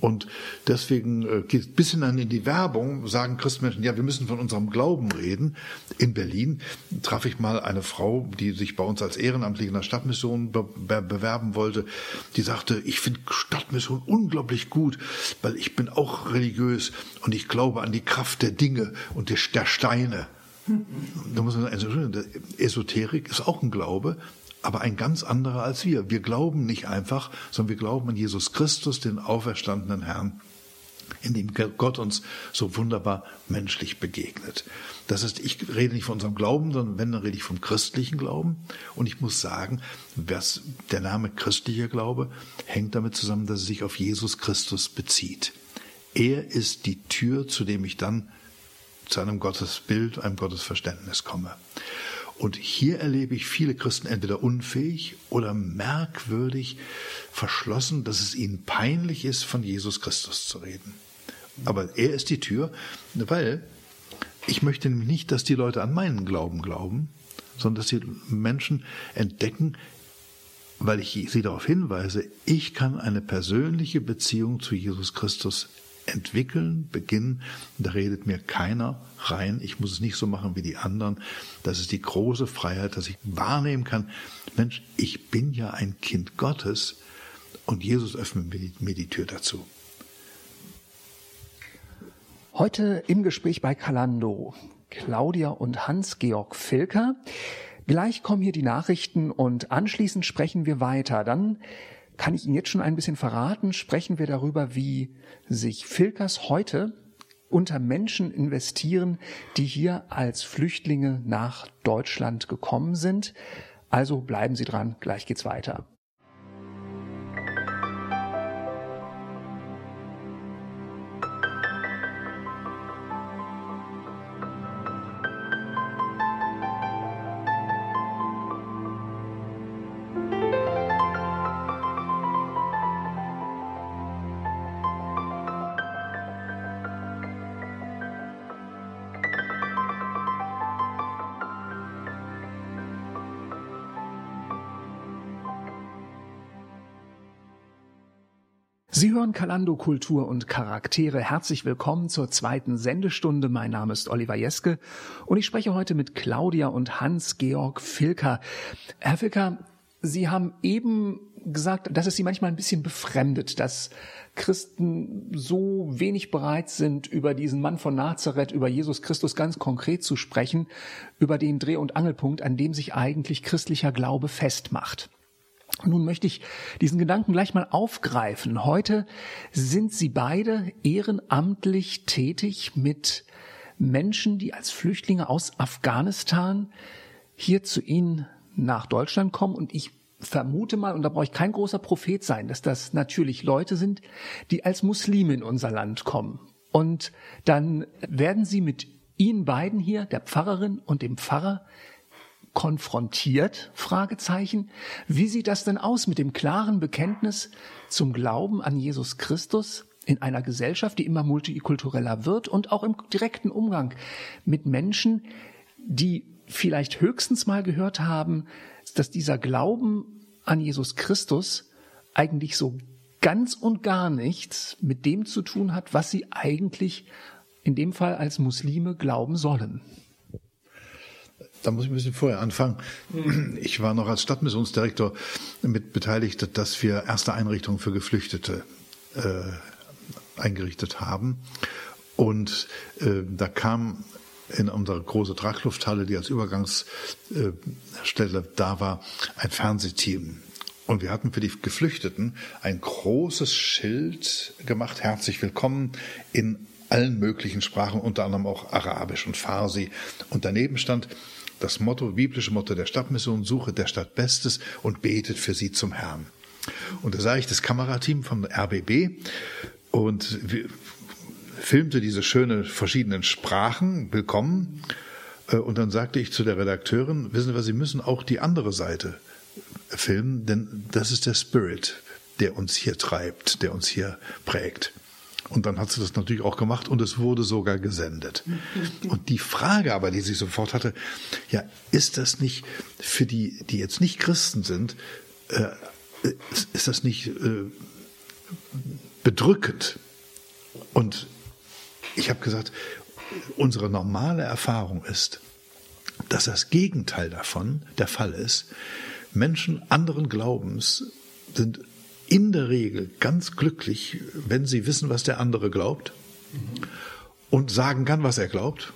Und deswegen äh, geht es bis hinein in die Werbung, sagen Christenmenschen, ja, wir müssen von unserem Glauben reden. In Berlin traf ich mal eine Frau, die sich bei uns als Ehrenamtliche in der Stadtmission be be bewerben wollte. Die sagte, ich finde Stadtmission unglaublich gut, weil ich bin auch religiös und ich glaube an die Kraft der Dinge und der Steine. *laughs* Da muss man sagen, also, Esoterik ist auch ein Glaube, aber ein ganz anderer als wir. Wir glauben nicht einfach, sondern wir glauben an Jesus Christus, den auferstandenen Herrn. in dem Gott uns so wunderbar menschlich begegnet. Das heißt, ich rede nicht von unserem Glauben, sondern wenn, dann rede ich vom christlichen Glauben. Und ich muss sagen, was, der Name christlicher Glaube hängt damit zusammen, dass es sich auf Jesus Christus bezieht. Er ist die Tür, zu dem ich dann zu einem Gottesbild, einem Gottesverständnis komme. Und hier erlebe ich viele Christen entweder unfähig oder merkwürdig verschlossen, dass es ihnen peinlich ist, von Jesus Christus zu reden. Aber er ist die Tür, weil ich möchte nämlich nicht, dass die Leute an meinen Glauben glauben, sondern dass die Menschen entdecken, weil ich sie darauf hinweise, ich kann eine persönliche Beziehung zu Jesus Christus entwickeln, beginnen. Da redet mir keiner rein. Ich muss es nicht so machen wie die anderen. Das ist die große Freiheit, dass ich wahrnehmen kann, Mensch, ich bin ja ein Kind Gottes und Jesus öffnet mir die Tür dazu. Heute im Gespräch bei Kalando Claudia und Hans-Georg Filker. Gleich kommen hier die Nachrichten und anschließend sprechen wir weiter. Dann kann ich Ihnen jetzt schon ein bisschen verraten, sprechen wir darüber, wie sich Filkers heute unter Menschen investieren, die hier als Flüchtlinge nach Deutschland gekommen sind. Also bleiben Sie dran, gleich geht's weiter. Sie hören Kalando Kultur und Charaktere. Herzlich willkommen zur zweiten Sendestunde. Mein Name ist Oliver Jeske und ich spreche heute mit Claudia und Hans-Georg Filker. Herr Filker, Sie haben eben gesagt, dass es Sie manchmal ein bisschen befremdet, dass Christen so wenig bereit sind, über diesen Mann von Nazareth, über Jesus Christus ganz konkret zu sprechen, über den Dreh- und Angelpunkt, an dem sich eigentlich christlicher Glaube festmacht. Nun möchte ich diesen Gedanken gleich mal aufgreifen. Heute sind Sie beide ehrenamtlich tätig mit Menschen, die als Flüchtlinge aus Afghanistan hier zu Ihnen nach Deutschland kommen. Und ich vermute mal, und da brauche ich kein großer Prophet sein, dass das natürlich Leute sind, die als Muslime in unser Land kommen. Und dann werden Sie mit Ihnen beiden hier, der Pfarrerin und dem Pfarrer, konfrontiert? Fragezeichen. Wie sieht das denn aus mit dem klaren Bekenntnis zum Glauben an Jesus Christus in einer Gesellschaft, die immer multikultureller wird und auch im direkten Umgang mit Menschen, die vielleicht höchstens mal gehört haben, dass dieser Glauben an Jesus Christus eigentlich so ganz und gar nichts mit dem zu tun hat, was sie eigentlich in dem Fall als Muslime glauben sollen. Da muss ich ein bisschen vorher anfangen. Ich war noch als Stadtmissionsdirektor mit beteiligt, dass wir erste Einrichtungen für Geflüchtete äh, eingerichtet haben. Und äh, da kam in unsere große Traglufthalle, die als Übergangsstelle da war, ein Fernsehteam. Und wir hatten für die Geflüchteten ein großes Schild gemacht, herzlich willkommen in allen möglichen Sprachen, unter anderem auch Arabisch und Farsi. Und daneben stand, das Motto, biblische Motto der Stadtmission, suche der Stadt Bestes und betet für sie zum Herrn. Und da sah ich das Kamerateam vom RBB und filmte diese schönen verschiedenen Sprachen, willkommen. Äh, und dann sagte ich zu der Redakteurin, wissen was, Sie müssen auch die andere Seite filmen, denn das ist der Spirit, der uns hier treibt, der uns hier prägt. Und dann hat sie das natürlich auch gemacht und es wurde sogar gesendet. Und die Frage aber, die sie sofort hatte, ja, ist das nicht für die, die jetzt nicht Christen sind, äh, ist das nicht äh, bedrückend? Und ich habe gesagt, unsere normale Erfahrung ist, dass das Gegenteil davon der Fall ist. Menschen anderen Glaubens sind in der Regel ganz glücklich, wenn sie wissen, was der andere glaubt und sagen kann, was er glaubt.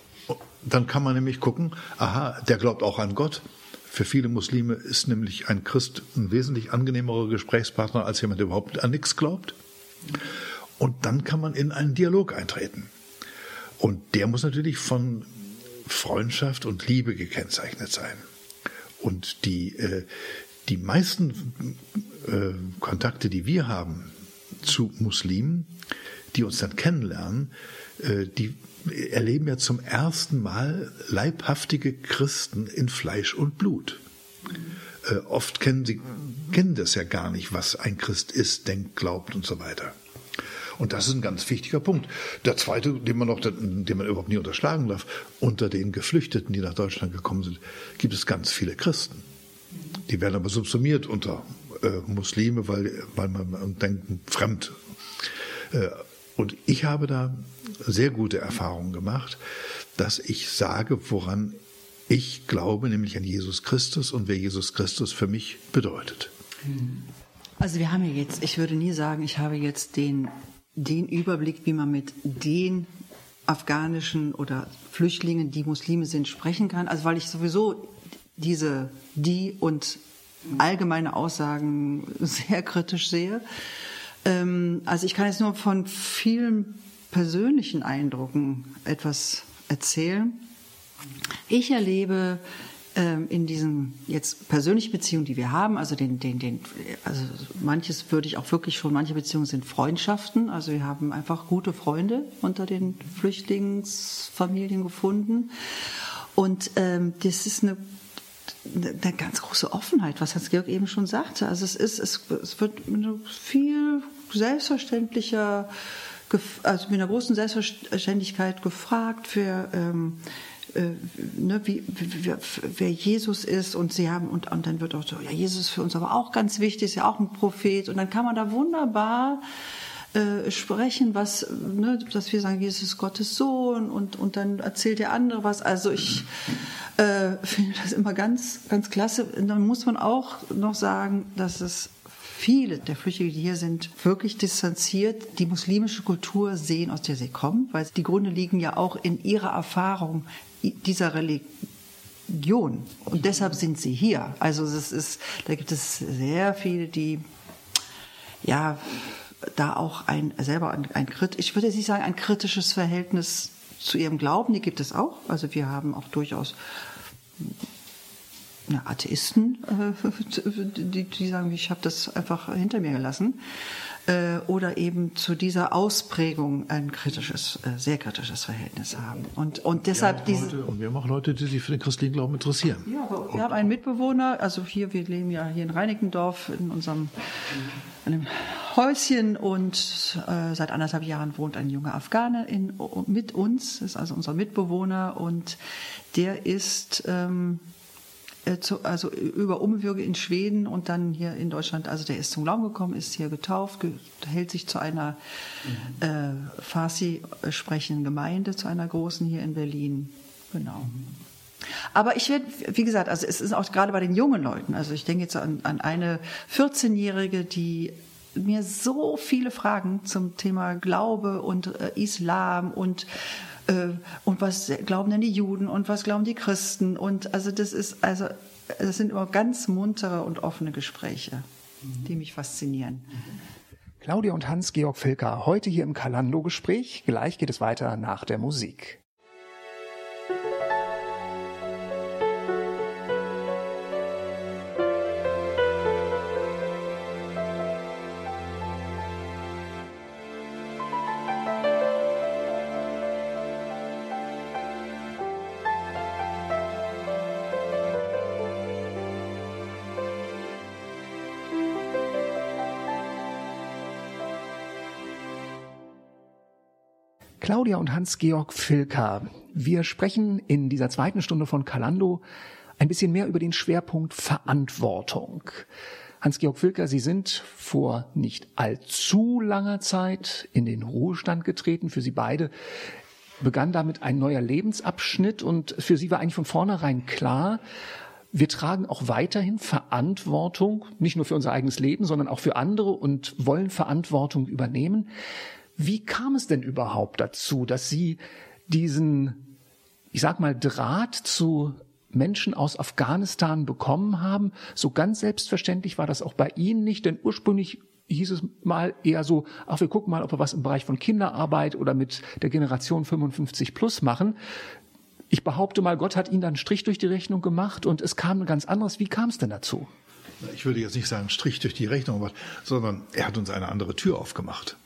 Dann kann man nämlich gucken, aha, der glaubt auch an Gott. Für viele Muslime ist nämlich ein Christ ein wesentlich angenehmerer Gesprächspartner als jemand, der überhaupt an nichts glaubt. Und dann kann man in einen Dialog eintreten. Und der muss natürlich von Freundschaft und Liebe gekennzeichnet sein. Und die, äh, die meisten äh, Kontakte, die wir haben zu Muslimen, die uns dann kennenlernen, äh, die erleben ja zum ersten Mal leibhaftige Christen in Fleisch und Blut. Äh, oft kennen sie kennen das ja gar nicht, was ein Christ ist, denkt, glaubt und so weiter. Und das ist ein ganz wichtiger Punkt. Der zweite, den man noch, den man überhaupt nie unterschlagen darf, unter den Geflüchteten, die nach Deutschland gekommen sind, gibt es ganz viele Christen. Die werden aber subsumiert unter äh, Muslime, weil, weil man denkt, fremd. Äh, und ich habe da sehr gute Erfahrungen gemacht, dass ich sage, woran ich glaube, nämlich an Jesus Christus und wer Jesus Christus für mich bedeutet. Also wir haben ja jetzt, ich würde nie sagen, ich habe jetzt den, den Überblick, wie man mit den afghanischen oder Flüchtlingen, die Muslime sind, sprechen kann. Also weil ich sowieso diese die und allgemeine Aussagen sehr kritisch sehe. Ähm, also ich kann jetzt nur von vielen persönlichen Eindrücken etwas erzählen. Ich erlebe ähm, in diesen jetzt persönlichen Beziehungen, die wir haben, also den, den, den, also manches würde ich auch wirklich schon, manche Beziehungen sind Freundschaften, also wir haben einfach gute Freunde unter den Flüchtlingsfamilien gefunden und ähm, das ist eine eine ganz große Offenheit, was Hans-Georg eben schon sagte. Also es ist, es, es wird viel selbstverständlicher, also mit einer großen Selbstverständlichkeit gefragt für ähm, äh, ne, wie, wie, wer Jesus ist und sie haben und, und dann wird auch so, ja Jesus ist für uns aber auch ganz wichtig, ist ja auch ein Prophet und dann kann man da wunderbar äh, sprechen, was, ne, dass wir sagen, Jesus ist Gottes Sohn und, und dann erzählt der andere was. Also ich äh, finde das immer ganz, ganz klasse. Und dann muss man auch noch sagen, dass es viele der Flüchtlinge, die hier sind, wirklich distanziert die muslimische Kultur sehen, aus der sie kommen, weil die Gründe liegen ja auch in ihrer Erfahrung dieser Religion. Und deshalb sind sie hier. Also es ist, da gibt es sehr viele, die ja da auch ein selber ein, ein ich würde nicht sagen ein kritisches Verhältnis zu ihrem Glauben, die gibt es auch. Also wir haben auch durchaus na, Atheisten, äh, die, die sagen, ich habe das einfach hinter mir gelassen. Äh, oder eben zu dieser Ausprägung ein kritisches, äh, sehr kritisches Verhältnis haben. Und, und deshalb diese. Leute, und wir haben auch Leute, die sich für den christlichen Glauben interessieren. Ja, aber wir haben einen Mitbewohner, also hier, wir leben ja hier in Reinickendorf in unserem einem Häuschen und äh, seit anderthalb Jahren wohnt ein junger Afghane in, mit uns, ist also unser Mitbewohner und der ist ähm, äh, zu, also über Umwürge in Schweden und dann hier in Deutschland, also der ist zum Glauben gekommen, ist hier getauft, ge hält sich zu einer mhm. äh, Farsi sprechenden Gemeinde, zu einer großen hier in Berlin. Genau. Aber ich werde, wie gesagt, also es ist auch gerade bei den jungen Leuten, also ich denke jetzt an, an eine 14-Jährige, die mir so viele Fragen zum Thema Glaube und äh, Islam und äh, und was glauben denn die Juden und was glauben die Christen und also das ist also das sind immer ganz muntere und offene Gespräche, die mich faszinieren. Claudia und Hans-Georg Filker heute hier im Kalando-Gespräch. Gleich geht es weiter nach der Musik. Claudia und Hans-Georg Filka. Wir sprechen in dieser zweiten Stunde von Kalando ein bisschen mehr über den Schwerpunkt Verantwortung. Hans-Georg Filker, Sie sind vor nicht allzu langer Zeit in den Ruhestand getreten. Für Sie beide begann damit ein neuer Lebensabschnitt und für Sie war eigentlich von vornherein klar, wir tragen auch weiterhin Verantwortung, nicht nur für unser eigenes Leben, sondern auch für andere und wollen Verantwortung übernehmen. Wie kam es denn überhaupt dazu, dass Sie diesen, ich sag mal, Draht zu Menschen aus Afghanistan bekommen haben? So ganz selbstverständlich war das auch bei Ihnen nicht, denn ursprünglich hieß es mal eher so, ach, wir gucken mal, ob wir was im Bereich von Kinderarbeit oder mit der Generation 55 plus machen. Ich behaupte mal, Gott hat ihnen dann einen Strich durch die Rechnung gemacht und es kam ganz anderes. Wie kam es denn dazu? Ich würde jetzt nicht sagen Strich durch die Rechnung gemacht, sondern er hat uns eine andere Tür aufgemacht.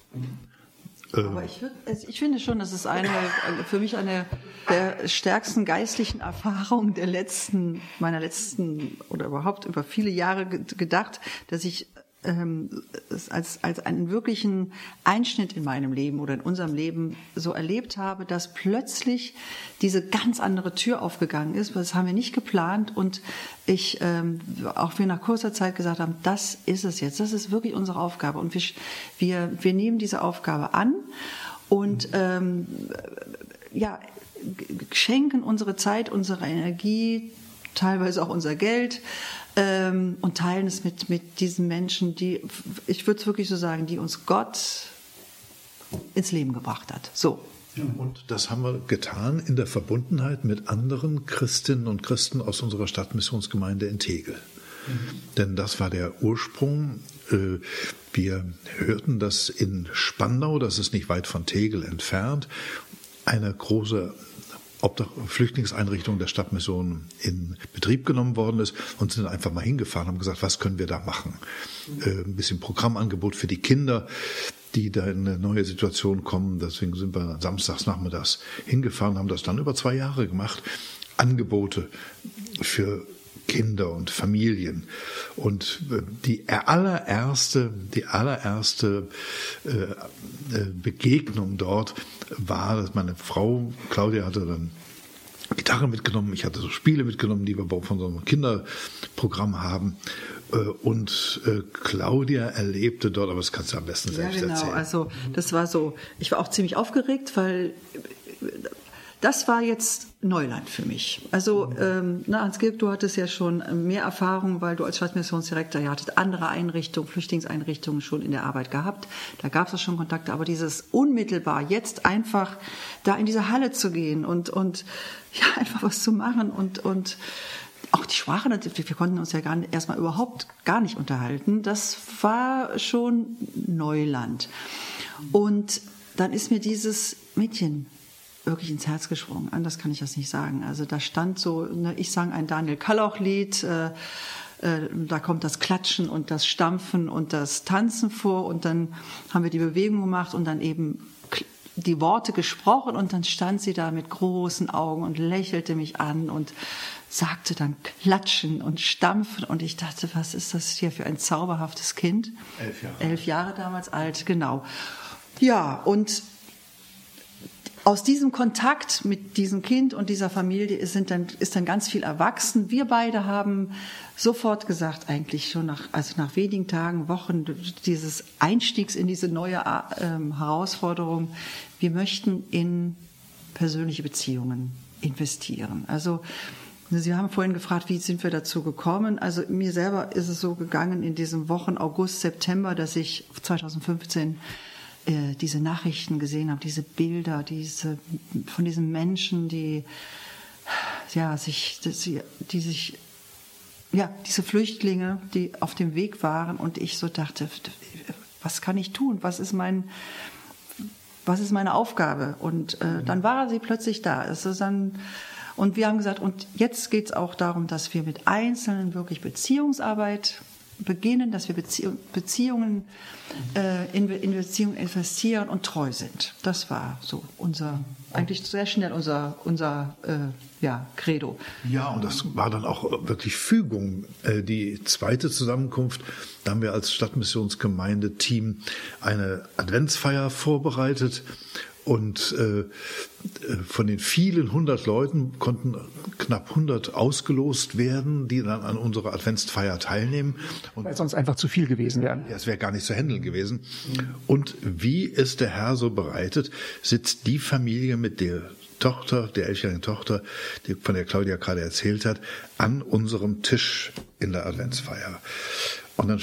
Aber ich, ich, finde schon, das ist eine, für mich eine der stärksten geistlichen Erfahrungen der letzten, meiner letzten oder überhaupt über viele Jahre gedacht, dass ich ähm, als, als einen wirklichen Einschnitt in meinem Leben oder in unserem Leben so erlebt habe, dass plötzlich diese ganz andere Tür aufgegangen ist. Das haben wir nicht geplant und ich ähm, auch wir nach kurzer Zeit gesagt haben, das ist es jetzt, das ist wirklich unsere Aufgabe und wir, wir, wir nehmen diese Aufgabe an und ähm, ja, schenken unsere Zeit, unsere Energie, teilweise auch unser Geld ähm, und teilen es mit, mit diesen Menschen, die, ich würde es wirklich so sagen, die uns Gott ins Leben gebracht hat. So. Und das haben wir getan in der Verbundenheit mit anderen Christinnen und Christen aus unserer Stadtmissionsgemeinde in Tegel. Mhm. Denn das war der Ursprung. Äh, wir hörten, dass in Spandau, das ist nicht weit von Tegel entfernt, eine große Obdach Flüchtlingseinrichtung der Stadtmission in Betrieb genommen worden ist und sind einfach mal hingefahren, haben gesagt, was können wir da machen? Äh, ein bisschen Programmangebot für die Kinder, die da in eine neue Situation kommen. Deswegen sind wir samstags nachmittags hingefahren, haben das dann über zwei Jahre gemacht. Angebote für Kinder und Familien. Und äh, die allererste, die allererste äh, äh, Begegnung dort war, dass meine Frau Claudia hatte dann Gitarre mitgenommen, ich hatte so Spiele mitgenommen, die wir von so einem Kinderprogramm haben. Und Claudia erlebte dort, aber das kannst du am besten selbst ja, genau. erzählen. Also das war so, ich war auch ziemlich aufgeregt, weil das war jetzt Neuland für mich. Also ähm, na, Hans Gilg, du hattest ja schon mehr Erfahrung, weil du als Stadtmissionsdirektor ja hattet andere Einrichtungen, Flüchtlingseinrichtungen schon in der Arbeit gehabt. Da gab es schon Kontakte, aber dieses unmittelbar jetzt einfach da in diese Halle zu gehen und und *laughs* ja einfach was zu machen und und auch die Sprache, wir konnten uns ja gar nicht, erstmal überhaupt gar nicht unterhalten. Das war schon Neuland. Und dann ist mir dieses Mädchen wirklich ins Herz gesprungen. Anders kann ich das nicht sagen. Also da stand so, ne, ich sang ein Daniel Kalloch-Lied, äh, äh, da kommt das Klatschen und das Stampfen und das Tanzen vor und dann haben wir die Bewegung gemacht und dann eben die Worte gesprochen und dann stand sie da mit großen Augen und lächelte mich an und sagte dann Klatschen und Stampfen und ich dachte, was ist das hier für ein zauberhaftes Kind? Elf Jahre. Elf Jahre damals alt, genau. Ja, und aus diesem Kontakt mit diesem Kind und dieser Familie ist, dann, ist dann ganz viel erwachsen. Wir beide haben sofort gesagt, eigentlich schon nach, also nach wenigen Tagen, Wochen dieses Einstiegs in diese neue ähm, Herausforderung, wir möchten in persönliche Beziehungen investieren. Also Sie haben vorhin gefragt, wie sind wir dazu gekommen? Also mir selber ist es so gegangen in diesen Wochen August, September, dass ich 2015 äh, diese Nachrichten gesehen habe, diese Bilder, diese von diesen Menschen, die ja sich, die, die sich ja diese Flüchtlinge, die auf dem Weg waren und ich so dachte, was kann ich tun? Was ist mein was ist meine Aufgabe? Und äh, dann war sie plötzlich da. Es ist dann und wir haben gesagt, und jetzt geht es auch darum, dass wir mit Einzelnen wirklich Beziehungsarbeit beginnen, dass wir Beziehungen, äh, in, in Beziehungen investieren und treu sind. Das war so unser, eigentlich sehr schnell unser, unser äh, ja, Credo. Ja, und das war dann auch wirklich Fügung. Äh, die zweite Zusammenkunft, da haben wir als Stadtmissionsgemeinde-Team eine Adventsfeier vorbereitet und äh, von den vielen hundert Leuten konnten knapp hundert ausgelost werden, die dann an unserer Adventsfeier teilnehmen. Und Weil sonst einfach zu viel gewesen wären. Ja, es wäre gar nicht zu handeln gewesen. Und wie es der Herr so bereitet, sitzt die Familie mit der Tochter, der elfjährigen Tochter, die von der Claudia gerade erzählt hat, an unserem Tisch in der Adventsfeier. Und dann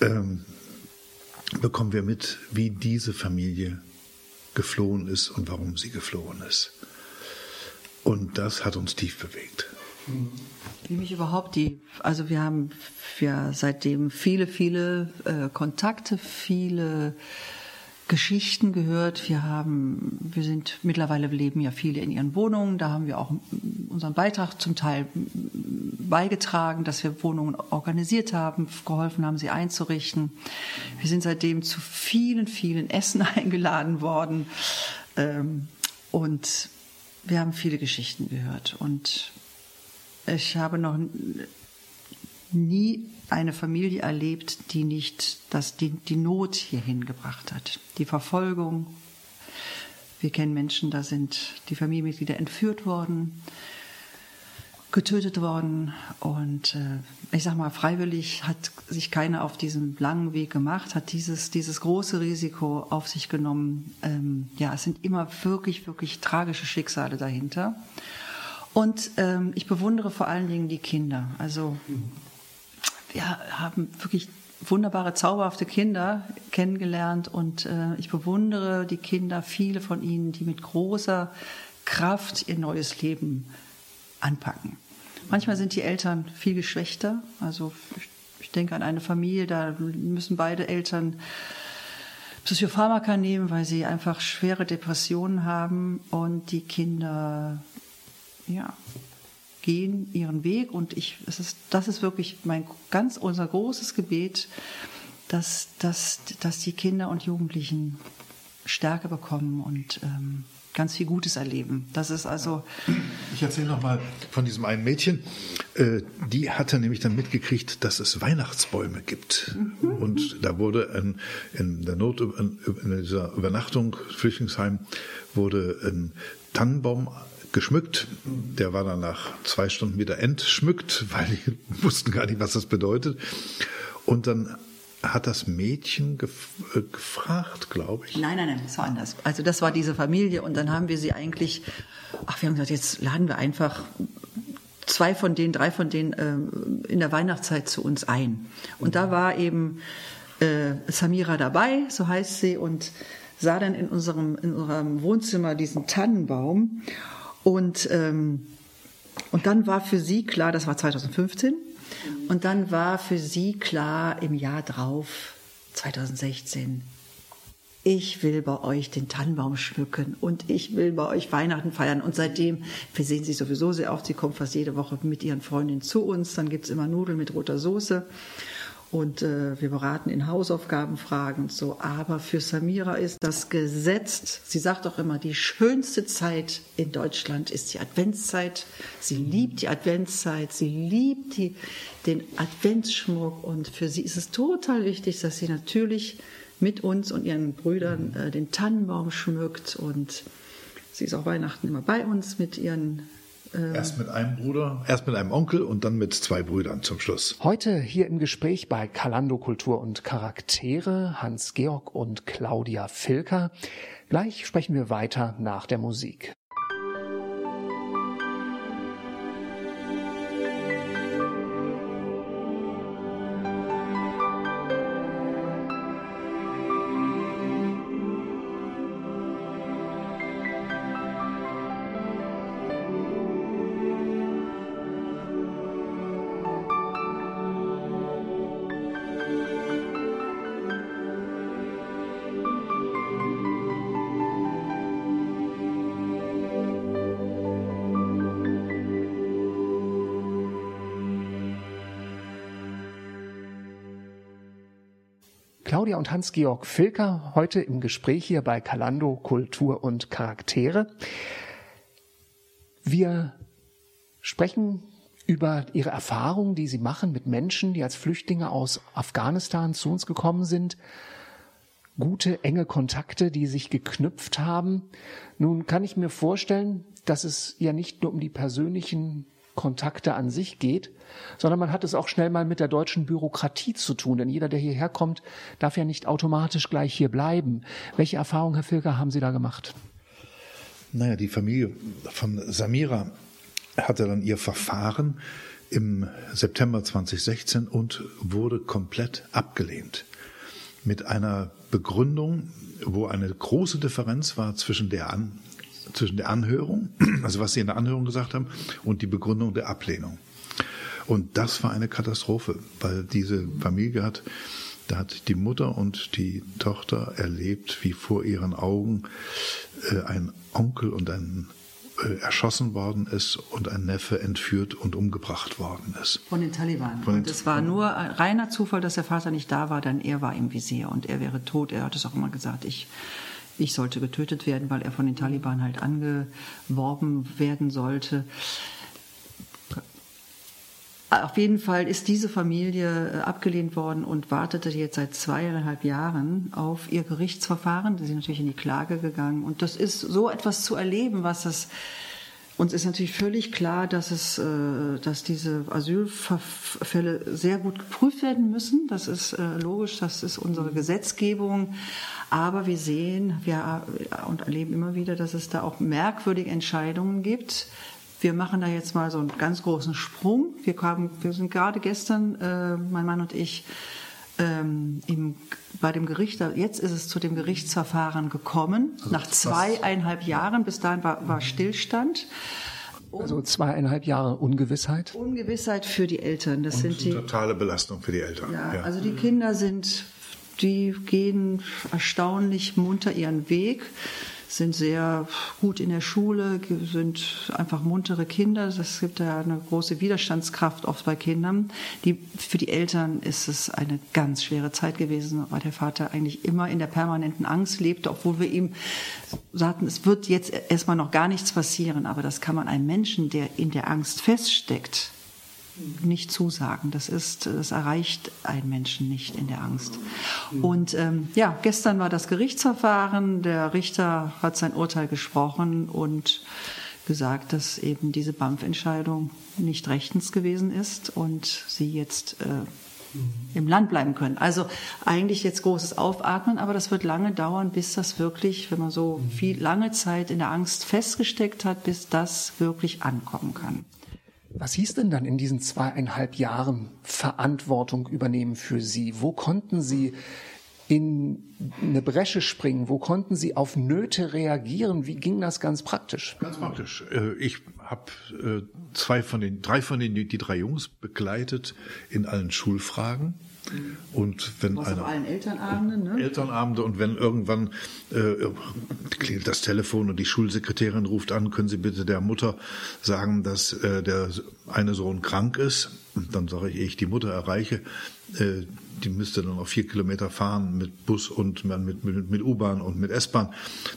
ähm, bekommen wir mit, wie diese Familie geflohen ist und warum sie geflohen ist. Und das hat uns tief bewegt. Wie mich überhaupt die, also wir haben ja seitdem viele, viele äh, Kontakte, viele Geschichten gehört. Wir haben, wir sind mittlerweile leben ja viele in ihren Wohnungen. Da haben wir auch unseren Beitrag zum Teil beigetragen, dass wir Wohnungen organisiert haben, geholfen haben, sie einzurichten. Wir sind seitdem zu vielen, vielen Essen *laughs* eingeladen worden ähm, und wir haben viele Geschichten gehört. Und ich habe noch nie eine Familie erlebt, die nicht das, die, die Not hierhin gebracht hat. Die Verfolgung. Wir kennen Menschen, da sind die Familienmitglieder entführt worden, getötet worden. Und äh, ich sag mal, freiwillig hat sich keiner auf diesen langen Weg gemacht, hat dieses, dieses große Risiko auf sich genommen. Ähm, ja, es sind immer wirklich, wirklich tragische Schicksale dahinter. Und ähm, ich bewundere vor allen Dingen die Kinder. Also wir haben wirklich wunderbare, zauberhafte Kinder kennengelernt und äh, ich bewundere die Kinder, viele von ihnen, die mit großer Kraft ihr neues Leben anpacken. Manchmal sind die Eltern viel geschwächter. Also ich, ich denke an eine Familie, da müssen beide Eltern Psychopharmaka nehmen, weil sie einfach schwere Depressionen haben und die Kinder ja, gehen ihren Weg und ich, es ist, das ist wirklich mein ganz unser großes Gebet, dass, dass, dass die Kinder und Jugendlichen Stärke bekommen und ähm, ganz viel Gutes erleben. Das ist also. Ich erzähle noch mal von diesem einen Mädchen. Äh, die hatte nämlich dann mitgekriegt, dass es Weihnachtsbäume gibt. Mhm. Und da wurde ein, in der Not in dieser Übernachtung Flüchtlingsheim wurde ein Tannenbaum geschmückt. Der war dann nach zwei Stunden wieder entschmückt, *laughs* weil die wussten gar nicht, was das bedeutet. Und dann hat das Mädchen gef äh, gefragt, glaube ich. Nein, nein, nein, das war anders. Also das war diese Familie und dann haben wir sie eigentlich, ach, wir haben gesagt, jetzt laden wir einfach zwei von denen, drei von denen äh, in der Weihnachtszeit zu uns ein. Und da war eben äh, Samira dabei, so heißt sie, und sah dann in unserem, in unserem Wohnzimmer diesen Tannenbaum und, ähm, und dann war für sie klar, das war 2015, und dann war für sie klar im Jahr drauf, 2016, ich will bei euch den Tannenbaum schmücken und ich will bei euch Weihnachten feiern. Und seitdem, wir sehen sie sowieso sehr oft, sie kommt fast jede Woche mit ihren Freundinnen zu uns, dann gibt's immer Nudeln mit roter Soße und äh, wir beraten in Hausaufgabenfragen und so. Aber für Samira ist das gesetzt. Sie sagt auch immer, die schönste Zeit in Deutschland ist die Adventszeit. Sie liebt die Adventszeit, sie liebt die, den Adventsschmuck und für sie ist es total wichtig, dass sie natürlich mit uns und ihren Brüdern äh, den Tannenbaum schmückt und sie ist auch Weihnachten immer bei uns mit ihren erst mit einem Bruder, erst mit einem Onkel und dann mit zwei Brüdern zum Schluss. Heute hier im Gespräch bei Kalando Kultur und Charaktere Hans-Georg und Claudia Filker. Gleich sprechen wir weiter nach der Musik. Claudia und Hans-Georg Filker heute im Gespräch hier bei Kalando Kultur und Charaktere. Wir sprechen über ihre Erfahrungen, die sie machen mit Menschen, die als Flüchtlinge aus Afghanistan zu uns gekommen sind. Gute, enge Kontakte, die sich geknüpft haben. Nun kann ich mir vorstellen, dass es ja nicht nur um die persönlichen Kontakte an sich geht, sondern man hat es auch schnell mal mit der deutschen Bürokratie zu tun. Denn jeder, der hierher kommt, darf ja nicht automatisch gleich hier bleiben. Welche Erfahrungen, Herr Filger, haben Sie da gemacht? Naja, die Familie von Samira hatte dann ihr Verfahren im September 2016 und wurde komplett abgelehnt. Mit einer Begründung, wo eine große Differenz war zwischen der zwischen der Anhörung, *clears throat* also was sie in der Anhörung gesagt haben, und die Begründung der Ablehnung. Und das war eine Katastrophe, weil diese Familie hat, da hat die Mutter und die Tochter erlebt, wie vor ihren Augen äh, ein Onkel und ein äh, erschossen worden ist und ein Neffe entführt und umgebracht worden ist. Von den Taliban. Von den und es war nur reiner Zufall, dass der Vater nicht da war, denn er war im Visier und er wäre tot. Er hat es auch immer gesagt, ich, ich sollte getötet werden, weil er von den Taliban halt angeworben werden sollte. Auf jeden Fall ist diese Familie äh, abgelehnt worden und wartete jetzt seit zweieinhalb Jahren auf ihr Gerichtsverfahren. Sie sind natürlich in die Klage gegangen. Und das ist so etwas zu erleben, was das uns ist natürlich völlig klar, dass es, äh, dass diese Asylfälle sehr gut geprüft werden müssen. Das ist äh, logisch, das ist unsere Gesetzgebung. Aber wir sehen, wir und erleben immer wieder, dass es da auch merkwürdige Entscheidungen gibt wir machen da jetzt mal so einen ganz großen Sprung. Wir, haben, wir sind gerade gestern, äh, mein Mann und ich, ähm, im, bei dem Gericht, jetzt ist es zu dem Gerichtsverfahren gekommen, also nach zweieinhalb Jahren, bis dahin war, war Stillstand. also zweieinhalb Jahre Ungewissheit? Ungewissheit für die Eltern. Das und sind die totale Belastung für die Eltern. Ja, ja, also die Kinder sind, die gehen erstaunlich munter ihren Weg sind sehr gut in der Schule, sind einfach muntere Kinder. Es gibt ja eine große Widerstandskraft oft bei Kindern. Die, für die Eltern ist es eine ganz schwere Zeit gewesen, weil der Vater eigentlich immer in der permanenten Angst lebte, obwohl wir ihm sagten, es wird jetzt erstmal noch gar nichts passieren. Aber das kann man einem Menschen, der in der Angst feststeckt, nicht zusagen. Das ist, das erreicht einen Menschen nicht in der Angst. Und ähm, ja, gestern war das Gerichtsverfahren. Der Richter hat sein Urteil gesprochen und gesagt, dass eben diese BAMF-Entscheidung nicht rechtens gewesen ist und sie jetzt äh, im Land bleiben können. Also eigentlich jetzt großes Aufatmen, aber das wird lange dauern, bis das wirklich, wenn man so viel lange Zeit in der Angst festgesteckt hat, bis das wirklich ankommen kann. Was hieß denn dann in diesen zweieinhalb Jahren Verantwortung übernehmen für Sie? Wo konnten Sie in eine Bresche springen? Wo konnten Sie auf Nöte reagieren? Wie ging das ganz praktisch? Ganz praktisch. Äh, ich habe äh, zwei von den, drei von den, die drei Jungs begleitet in allen Schulfragen. Und wenn Was einer, auf allen Elternabenden, ne? Elternabende und wenn irgendwann äh, klingelt das Telefon und die Schulsekretärin ruft an, können Sie bitte der Mutter sagen, dass äh, der eine Sohn krank ist. Und dann sage ich, ehe ich die Mutter erreiche, äh, die müsste dann noch vier Kilometer fahren mit Bus und mit, mit, mit U-Bahn und mit S-Bahn.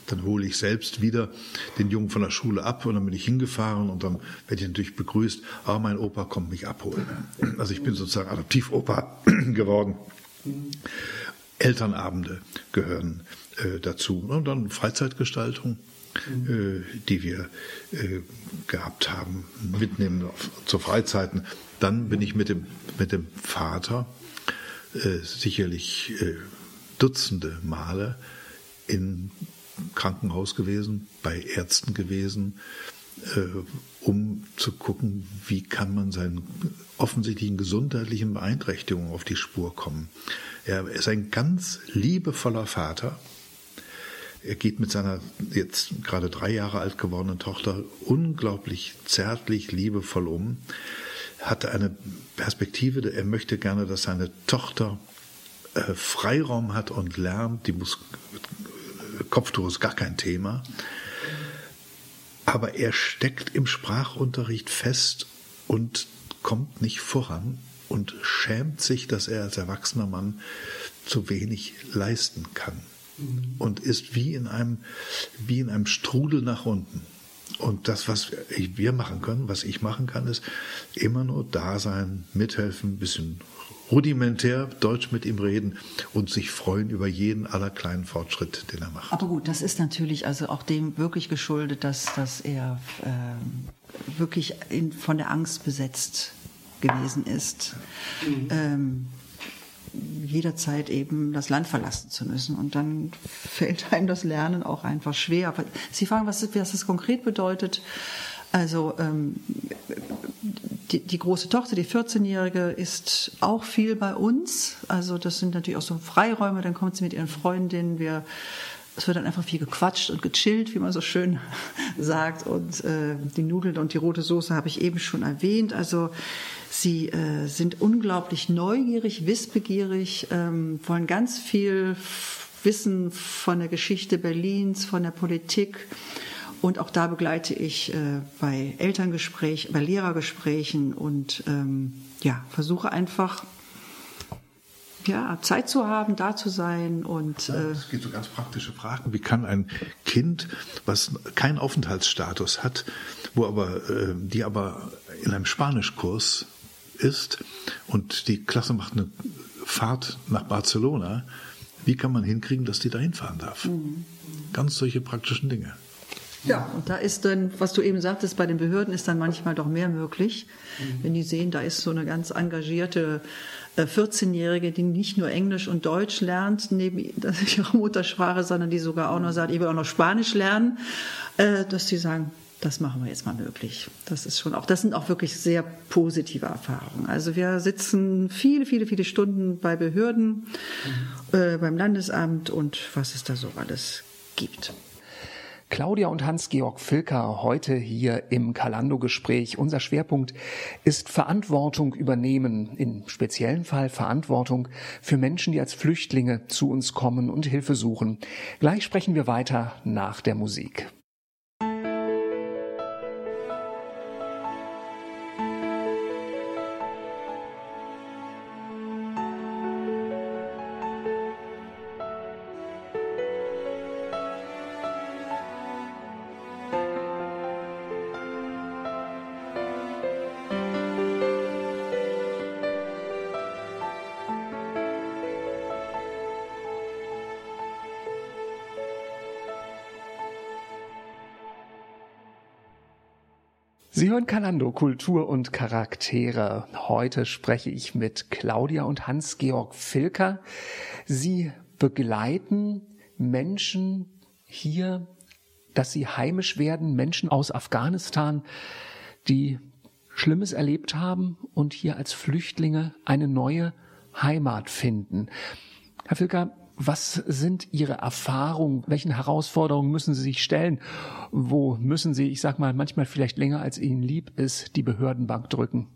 Dann hole ich selbst wieder den Jungen von der Schule ab und dann bin ich hingefahren und dann werde ich natürlich begrüßt, ah, mein Opa kommt mich abholen. Also ich bin sozusagen Adoptivopa *clears throat* geworden. Elternabende gehören äh, dazu. Und dann Freizeitgestaltung, äh, die wir äh, gehabt haben, mitnehmen auf, zu Freizeiten. Dann bin ich mit dem, mit dem Vater sicherlich äh, Dutzende Male im Krankenhaus gewesen, bei Ärzten gewesen, äh, um zu gucken, wie kann man seinen offensichtlichen gesundheitlichen Beeinträchtigungen auf die Spur kommen. Er ist ein ganz liebevoller Vater. Er geht mit seiner jetzt gerade drei Jahre alt gewordenen Tochter unglaublich zärtlich, liebevoll um hatte eine Perspektive, er möchte gerne, dass seine Tochter äh, Freiraum hat und lernt. Die muss, Kopftuch ist gar kein Thema. Aber er steckt im Sprachunterricht fest und kommt nicht voran und schämt sich, dass er als erwachsener Mann zu wenig leisten kann. Mhm. Und ist wie in einem, wie in einem Strudel nach unten. Und das, was wir machen können, was ich machen kann, ist immer nur da sein, mithelfen, ein bisschen rudimentär Deutsch mit ihm reden und sich freuen über jeden aller kleinen Fortschritt, den er macht. Aber gut, das ist natürlich also auch dem wirklich geschuldet, dass, dass er äh, wirklich in, von der Angst besetzt gewesen ist. Mhm. Ähm, jederzeit eben das Land verlassen zu müssen. Und dann fällt einem das Lernen auch einfach schwer. Aber Sie fragen, was, was das konkret bedeutet. Also ähm, die, die große Tochter, die 14-Jährige, ist auch viel bei uns. Also das sind natürlich auch so Freiräume. Dann kommt sie mit ihren Freundinnen. Wir es wird dann einfach viel gequatscht und gechillt, wie man so schön *laughs* sagt. Und äh, die Nudeln und die rote Soße habe ich eben schon erwähnt. Also sie äh, sind unglaublich neugierig, wissbegierig, ähm, wollen ganz viel wissen von der Geschichte Berlins, von der Politik. Und auch da begleite ich äh, bei Elterngesprächen, bei Lehrergesprächen und ähm, ja, versuche einfach ja, Zeit zu haben, da zu sein und ja, es geht so ganz praktische Fragen. Wie kann ein Kind, was keinen Aufenthaltsstatus hat, wo aber äh, die aber in einem Spanischkurs ist und die Klasse macht eine Fahrt nach Barcelona, wie kann man hinkriegen, dass die da hinfahren darf? Mhm. Ganz solche praktischen Dinge. Ja, und da ist dann, was du eben sagtest, bei den Behörden ist dann manchmal doch mehr möglich, mhm. wenn die sehen, da ist so eine ganz engagierte 14-Jährige, äh, die nicht nur Englisch und Deutsch lernt, neben *laughs* ihrer Muttersprache, sondern die sogar auch noch sagt, ich will auch noch Spanisch lernen, äh, dass sie sagen, das machen wir jetzt mal möglich. Das ist schon auch, das sind auch wirklich sehr positive Erfahrungen. Also wir sitzen viele, viele, viele Stunden bei Behörden, mhm. äh, beim Landesamt und was es da so alles gibt. Claudia und Hans-Georg Filker heute hier im Kalando-Gespräch. Unser Schwerpunkt ist Verantwortung übernehmen, im speziellen Fall Verantwortung für Menschen, die als Flüchtlinge zu uns kommen und Hilfe suchen. Gleich sprechen wir weiter nach der Musik. Sie hören Kalando, Kultur und Charaktere. Heute spreche ich mit Claudia und Hans-Georg Filker. Sie begleiten Menschen hier, dass sie heimisch werden, Menschen aus Afghanistan, die Schlimmes erlebt haben und hier als Flüchtlinge eine neue Heimat finden. Herr Filker, was sind Ihre Erfahrungen? Welchen Herausforderungen müssen Sie sich stellen? Wo müssen Sie, ich sag mal, manchmal vielleicht länger als Ihnen lieb ist, die Behördenbank drücken?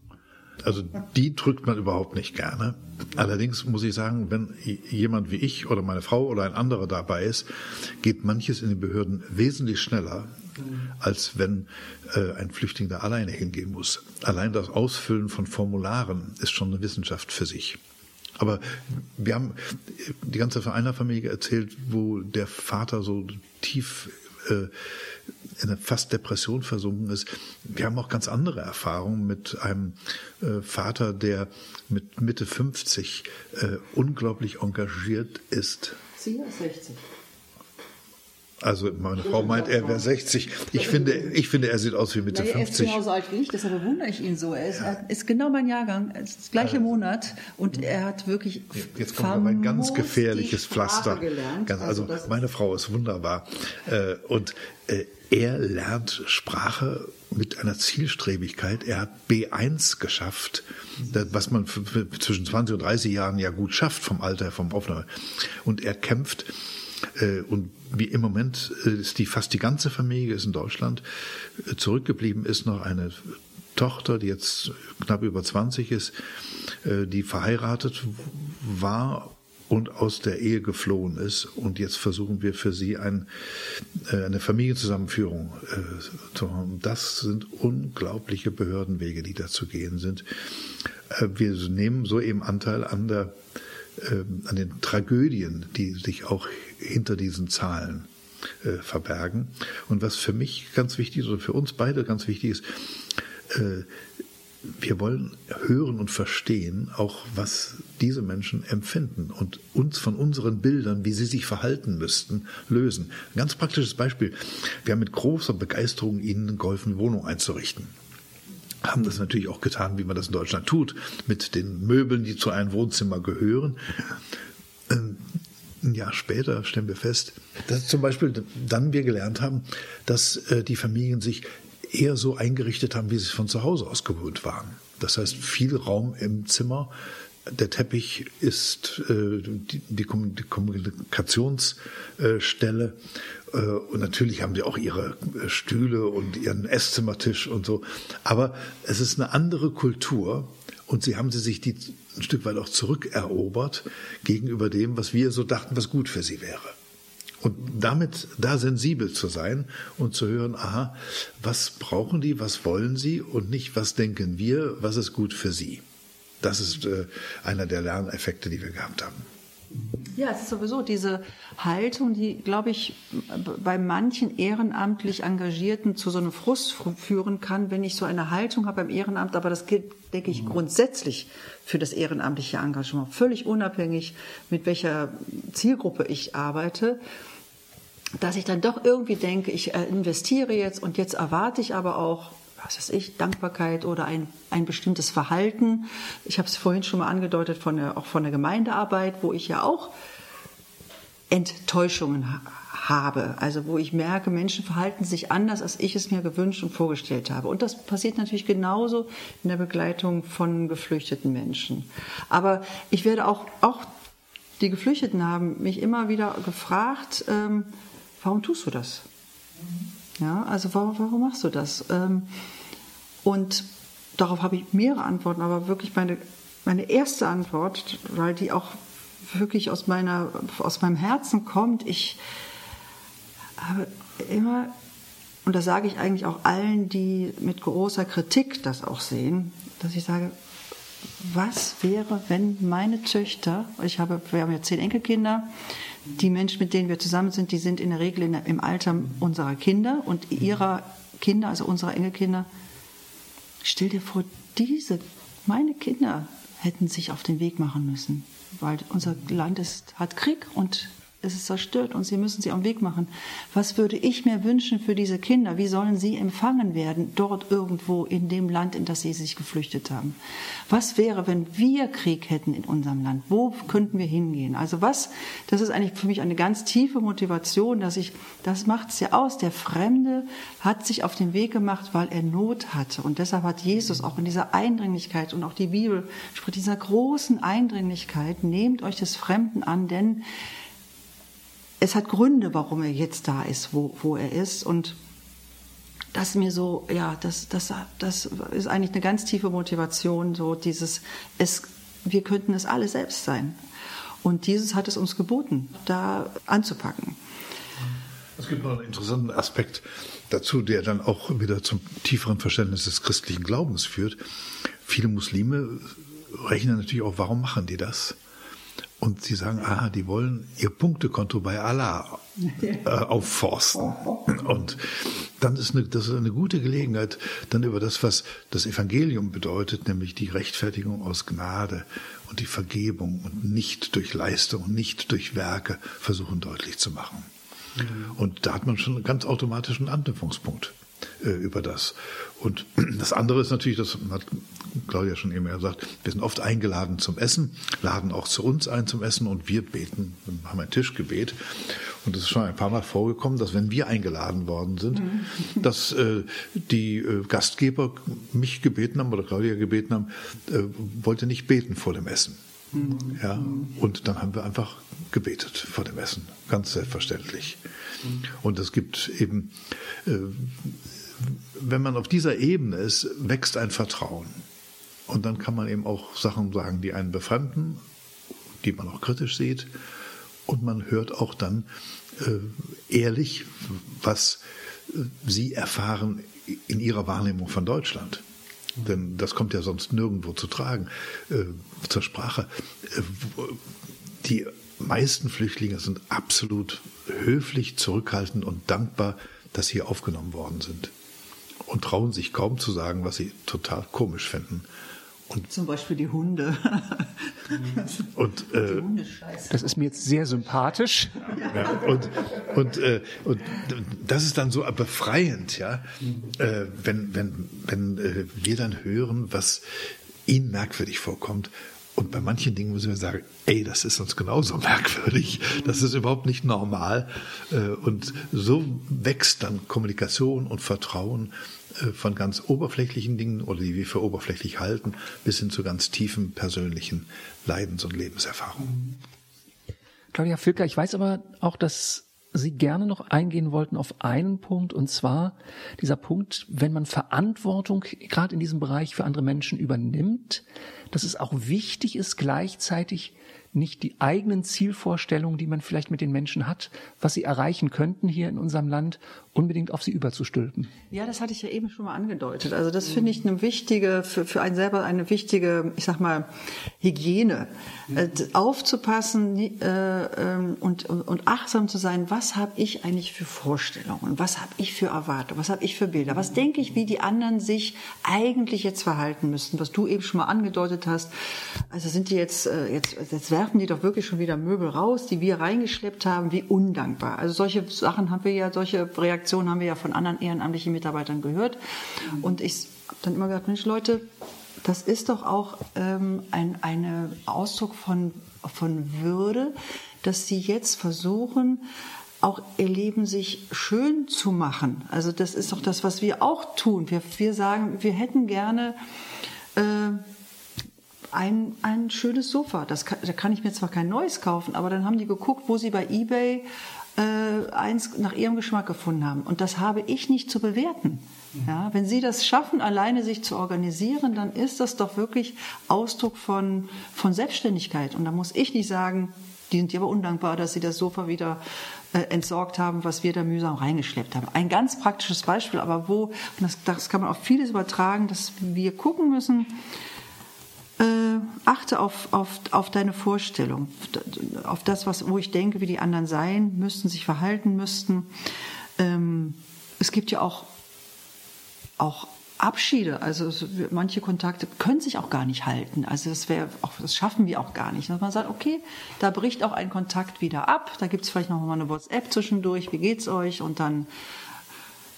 Also die drückt man überhaupt nicht gerne. Allerdings muss ich sagen, wenn jemand wie ich oder meine Frau oder ein anderer dabei ist, geht manches in den Behörden wesentlich schneller, als wenn äh, ein Flüchtling da alleine hingehen muss. Allein das Ausfüllen von Formularen ist schon eine Wissenschaft für sich. Aber wir haben die ganze Familie erzählt, wo der Vater so tief äh, in eine fast Depression versunken ist. Wir haben auch ganz andere Erfahrungen mit einem äh, Vater, der mit Mitte 50 äh, unglaublich engagiert ist 60. Also meine Frau meint, er wäre 60. Ich finde, ich finde, er sieht aus wie Mitte naja, 50. Er ist genauso alt wie ich, deshalb bewundere ich ihn so. Er ist, ja. ist genau mein Jahrgang, ist das gleiche Monat und er hat wirklich Jetzt kommt aber ein ganz gefährliches Pflaster. Ganz, also, also meine Frau ist wunderbar äh, und äh, er lernt Sprache mit einer Zielstrebigkeit. Er hat B1 geschafft, was man zwischen 20 und 30 Jahren ja gut schafft vom Alter, vom Aufnahme. Und er kämpft äh, und wie im Moment äh, ist die fast die ganze Familie ist in Deutschland. Äh, zurückgeblieben ist noch eine Tochter, die jetzt knapp über 20 ist, die verheiratet war und aus der Ehe geflohen ist. Und jetzt versuchen wir für sie ein, eine Familienzusammenführung zu haben. Das sind unglaubliche Behördenwege, die da zu gehen sind. Wir nehmen so eben Anteil an der an den Tragödien, die sich auch hinter diesen Zahlen äh, verbergen. Und was für mich ganz wichtig ist und für uns beide ganz wichtig ist, äh, wir wollen hören und verstehen, auch was diese Menschen empfinden und uns von unseren Bildern, wie sie sich verhalten müssten, lösen. Ein ganz praktisches Beispiel. Wir haben mit großer Begeisterung ihnen geholfen, Wohnung einzurichten haben das natürlich auch getan, wie man das in Deutschland tut, mit den Möbeln, die zu einem Wohnzimmer gehören. Ein Jahr später stellen wir fest, dass zum Beispiel dann wir gelernt haben, dass äh, die Familien sich eher so eingerichtet haben, wie sie von zu Hause aus gewohnt waren. Das heißt, viel Raum im Zimmer, der Teppich ist äh, die, Kommunikationsstelle. Äh, und natürlich haben sie auch ihre Stühle und ihren Esszimmertisch und so. Aber es ist eine andere Kultur. Und sie haben sie sich die ein Stück weit auch zurückerobert gegenüber dem, was wir so dachten, was gut für sie wäre. Und damit da sensibel zu sein und zu hören, aha, was brauchen die, was wollen sie und nicht, was denken wir, was ist gut für sie. Das ist äh, einer der Lerneffekte, die wir gehabt haben. Ja, es ist sowieso diese Haltung, die, glaube ich, bei manchen ehrenamtlich Engagierten zu so einem Frust führen kann, wenn ich so eine Haltung habe beim Ehrenamt. Aber das gilt, denke ich, grundsätzlich für das ehrenamtliche Engagement, völlig unabhängig, mit welcher Zielgruppe ich arbeite dass ich dann doch irgendwie denke, ich äh, investiere jetzt und jetzt erwarte ich aber auch, was weiß ich, Dankbarkeit oder ein, ein bestimmtes Verhalten. Ich habe es vorhin schon mal angedeutet, von der, auch von der Gemeindearbeit, wo ich ja auch Enttäuschungen habe. Also wo ich merke, Menschen verhalten sich anders, als ich es mir gewünscht und vorgestellt habe. Und das passiert natürlich genauso in der Begleitung von geflüchteten Menschen. Aber ich werde auch, auch die Geflüchteten haben mich immer wieder gefragt, ähm, warum tust du das? Ja, also warum, warum machst du das? Ähm, und darauf habe ich mehrere Antworten, aber wirklich meine, meine erste Antwort, weil die auch wirklich aus, meiner, aus meinem Herzen kommt, ich habe immer, und das sage ich eigentlich auch allen, die mit großer Kritik das auch sehen, dass ich sage, was wäre, wenn meine Töchter, ich habe, wir haben ja zehn Enkelkinder, die Menschen, mit denen wir zusammen sind, die sind in der Regel im Alter unserer Kinder und ihrer Kinder, also unserer Enkelkinder. Stell dir vor, diese, meine Kinder hätten sich auf den Weg machen müssen, weil unser Land ist, hat Krieg und es ist zerstört und sie müssen sie am Weg machen. Was würde ich mir wünschen für diese Kinder? Wie sollen sie empfangen werden dort irgendwo in dem Land, in das sie sich geflüchtet haben? Was wäre, wenn wir Krieg hätten in unserem Land? Wo könnten wir hingehen? Also was, das ist eigentlich für mich eine ganz tiefe Motivation, dass ich, das macht es ja aus. Der Fremde hat sich auf den Weg gemacht, weil er Not hatte. Und deshalb hat Jesus auch in dieser Eindringlichkeit und auch die Bibel spricht dieser großen Eindringlichkeit, nehmt euch des Fremden an, denn es hat Gründe, warum er jetzt da ist, wo, wo er ist. Und das mir so, ja, das, das, das ist eigentlich eine ganz tiefe Motivation, so dieses, es, wir könnten es alle selbst sein. Und dieses hat es uns geboten, da anzupacken. Es gibt noch einen interessanten Aspekt dazu, der dann auch wieder zum tieferen Verständnis des christlichen Glaubens führt. Viele Muslime rechnen natürlich auch, warum machen die das? Und sie sagen, aha, die wollen ihr Punktekonto bei Allah *laughs* äh, aufforsten. Und dann ist eine, das ist eine gute Gelegenheit, dann über das, was das Evangelium bedeutet, nämlich die Rechtfertigung aus Gnade und die Vergebung und nicht durch Leistung und nicht durch Werke versuchen deutlich zu machen. Mhm. Und da hat man schon einen ganz automatischen Anknüpfungspunkt äh, über das. Und *clears throat* das andere ist natürlich, das hat Claudia schon eben gesagt, wir sind oft eingeladen zum Essen, laden auch zu uns ein zum Essen und wir beten, wir haben ein Tischgebet. Und es ist schon ein paar Mal vorgekommen, dass wenn wir eingeladen worden sind, mhm. dass äh, die äh, Gastgeber mich gebeten haben oder Claudia gebeten haben, äh, wollte nicht beten vor dem Essen. Mhm. Ja, und dann haben wir einfach gebetet vor dem Essen, ganz selbstverständlich. Mhm. Und es gibt eben, äh, wenn man auf dieser Ebene ist, wächst ein Vertrauen. Und dann kann man eben auch Sachen sagen, die einen befremden, die man auch kritisch sieht. Und man hört auch dann äh, ehrlich, was äh, sie erfahren in ihrer Wahrnehmung von Deutschland. Denn das kommt ja sonst nirgendwo zu tragen, äh, zur Sprache. Äh, die meisten Flüchtlinge sind absolut höflich, zurückhaltend und dankbar, dass sie aufgenommen worden sind. Und trauen sich kaum zu sagen, was sie total komisch finden. Und Zum Beispiel die Hunde. *laughs* und, äh, das ist mir jetzt sehr sympathisch. Ja, und, und, äh, und das ist dann so befreiend, ja, äh, wenn, wenn, wenn äh, wir dann hören, was ihnen merkwürdig vorkommt Und bei manchen Dingen müssen wir sagen, ey, das ist uns genauso *laughs* merkwürdig, das ist überhaupt nicht normal. Äh, und so wächst dann Kommunikation und Vertrauen äh, von ganz oberflächlichen Dingen oder die wir für oberflächlich halten, bis hin zu ganz tiefen persönlichen Leidens- und Lebenserfahrungen. Claudia Filker, ich weiß aber auch, dass Sie gerne noch eingehen wollten auf einen Punkt, und zwar dieser Punkt, wenn man Verantwortung gerade in diesem Bereich für andere Menschen übernimmt, dass es auch wichtig ist, gleichzeitig nicht die eigenen Zielvorstellungen, die man vielleicht mit den Menschen hat, was sie erreichen könnten hier in unserem Land, unbedingt auf sie überzustülpen. Ja, das hatte ich ja eben schon mal angedeutet. Also das finde ich eine wichtige, für, für einen selber eine wichtige, ich sag mal, Hygiene. Äh, aufzupassen äh, ähm, und, und, achtsam zu sein, was habe ich eigentlich für Vorstellungen, was habe ich für Erwartungen, was habe ich für Bilder, was denke ich, wie die anderen sich eigentlich jetzt verhalten müssten, was du eben schon mal angedeutet hast. Also sind die jetzt, äh, jetzt, jetzt werfen die doch wirklich schon wieder Möbel raus, die wir reingeschleppt haben, wie undankbar. Also solche Sachen haben wir ja, solche Reaktionen haben wir ja von anderen ehrenamtlichen Mitarbeitern gehört. Und ich habe dann immer gesagt, Mensch Leute, das ist doch auch ähm, ein eine Ausdruck von, von Würde, dass sie jetzt versuchen, auch ihr Leben sich schön zu machen. Also das ist doch das, was wir auch tun. Wir, wir sagen, wir hätten gerne äh, ein, ein schönes Sofa. Das kann, da kann ich mir zwar kein neues kaufen, aber dann haben die geguckt, wo sie bei eBay äh, eins nach ihrem Geschmack gefunden haben. Und das habe ich nicht zu bewerten. Ja, wenn Sie das schaffen, alleine sich zu organisieren, dann ist das doch wirklich Ausdruck von, von Selbstständigkeit. Und da muss ich nicht sagen, die sind ja aber undankbar, dass Sie das Sofa wieder äh, entsorgt haben, was wir da mühsam reingeschleppt haben. Ein ganz praktisches Beispiel, aber wo, und das, das kann man auf vieles übertragen, dass wir gucken müssen, äh, achte auf, auf, auf deine Vorstellung, auf das, was, wo ich denke, wie die anderen sein müssten, sich verhalten müssten. Ähm, es gibt ja auch, auch Abschiede, also manche Kontakte können sich auch gar nicht halten. Also das wäre auch, das schaffen wir auch gar nicht. Dass man sagt, okay, da bricht auch ein Kontakt wieder ab. Da gibt es vielleicht noch mal eine WhatsApp zwischendurch. Wie geht's euch? Und dann,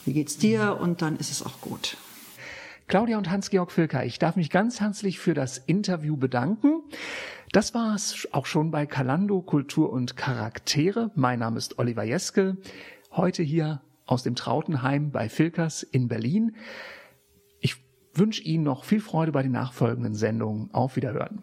wie geht's dir? Und dann ist es auch gut. Claudia und Hans-Georg Filker, ich darf mich ganz herzlich für das Interview bedanken. Das war es auch schon bei Kalando Kultur und Charaktere. Mein Name ist Oliver Jeske. Heute hier aus dem Trautenheim bei Filkers in Berlin. Ich wünsche Ihnen noch viel Freude bei den nachfolgenden Sendungen. Auf Wiederhören.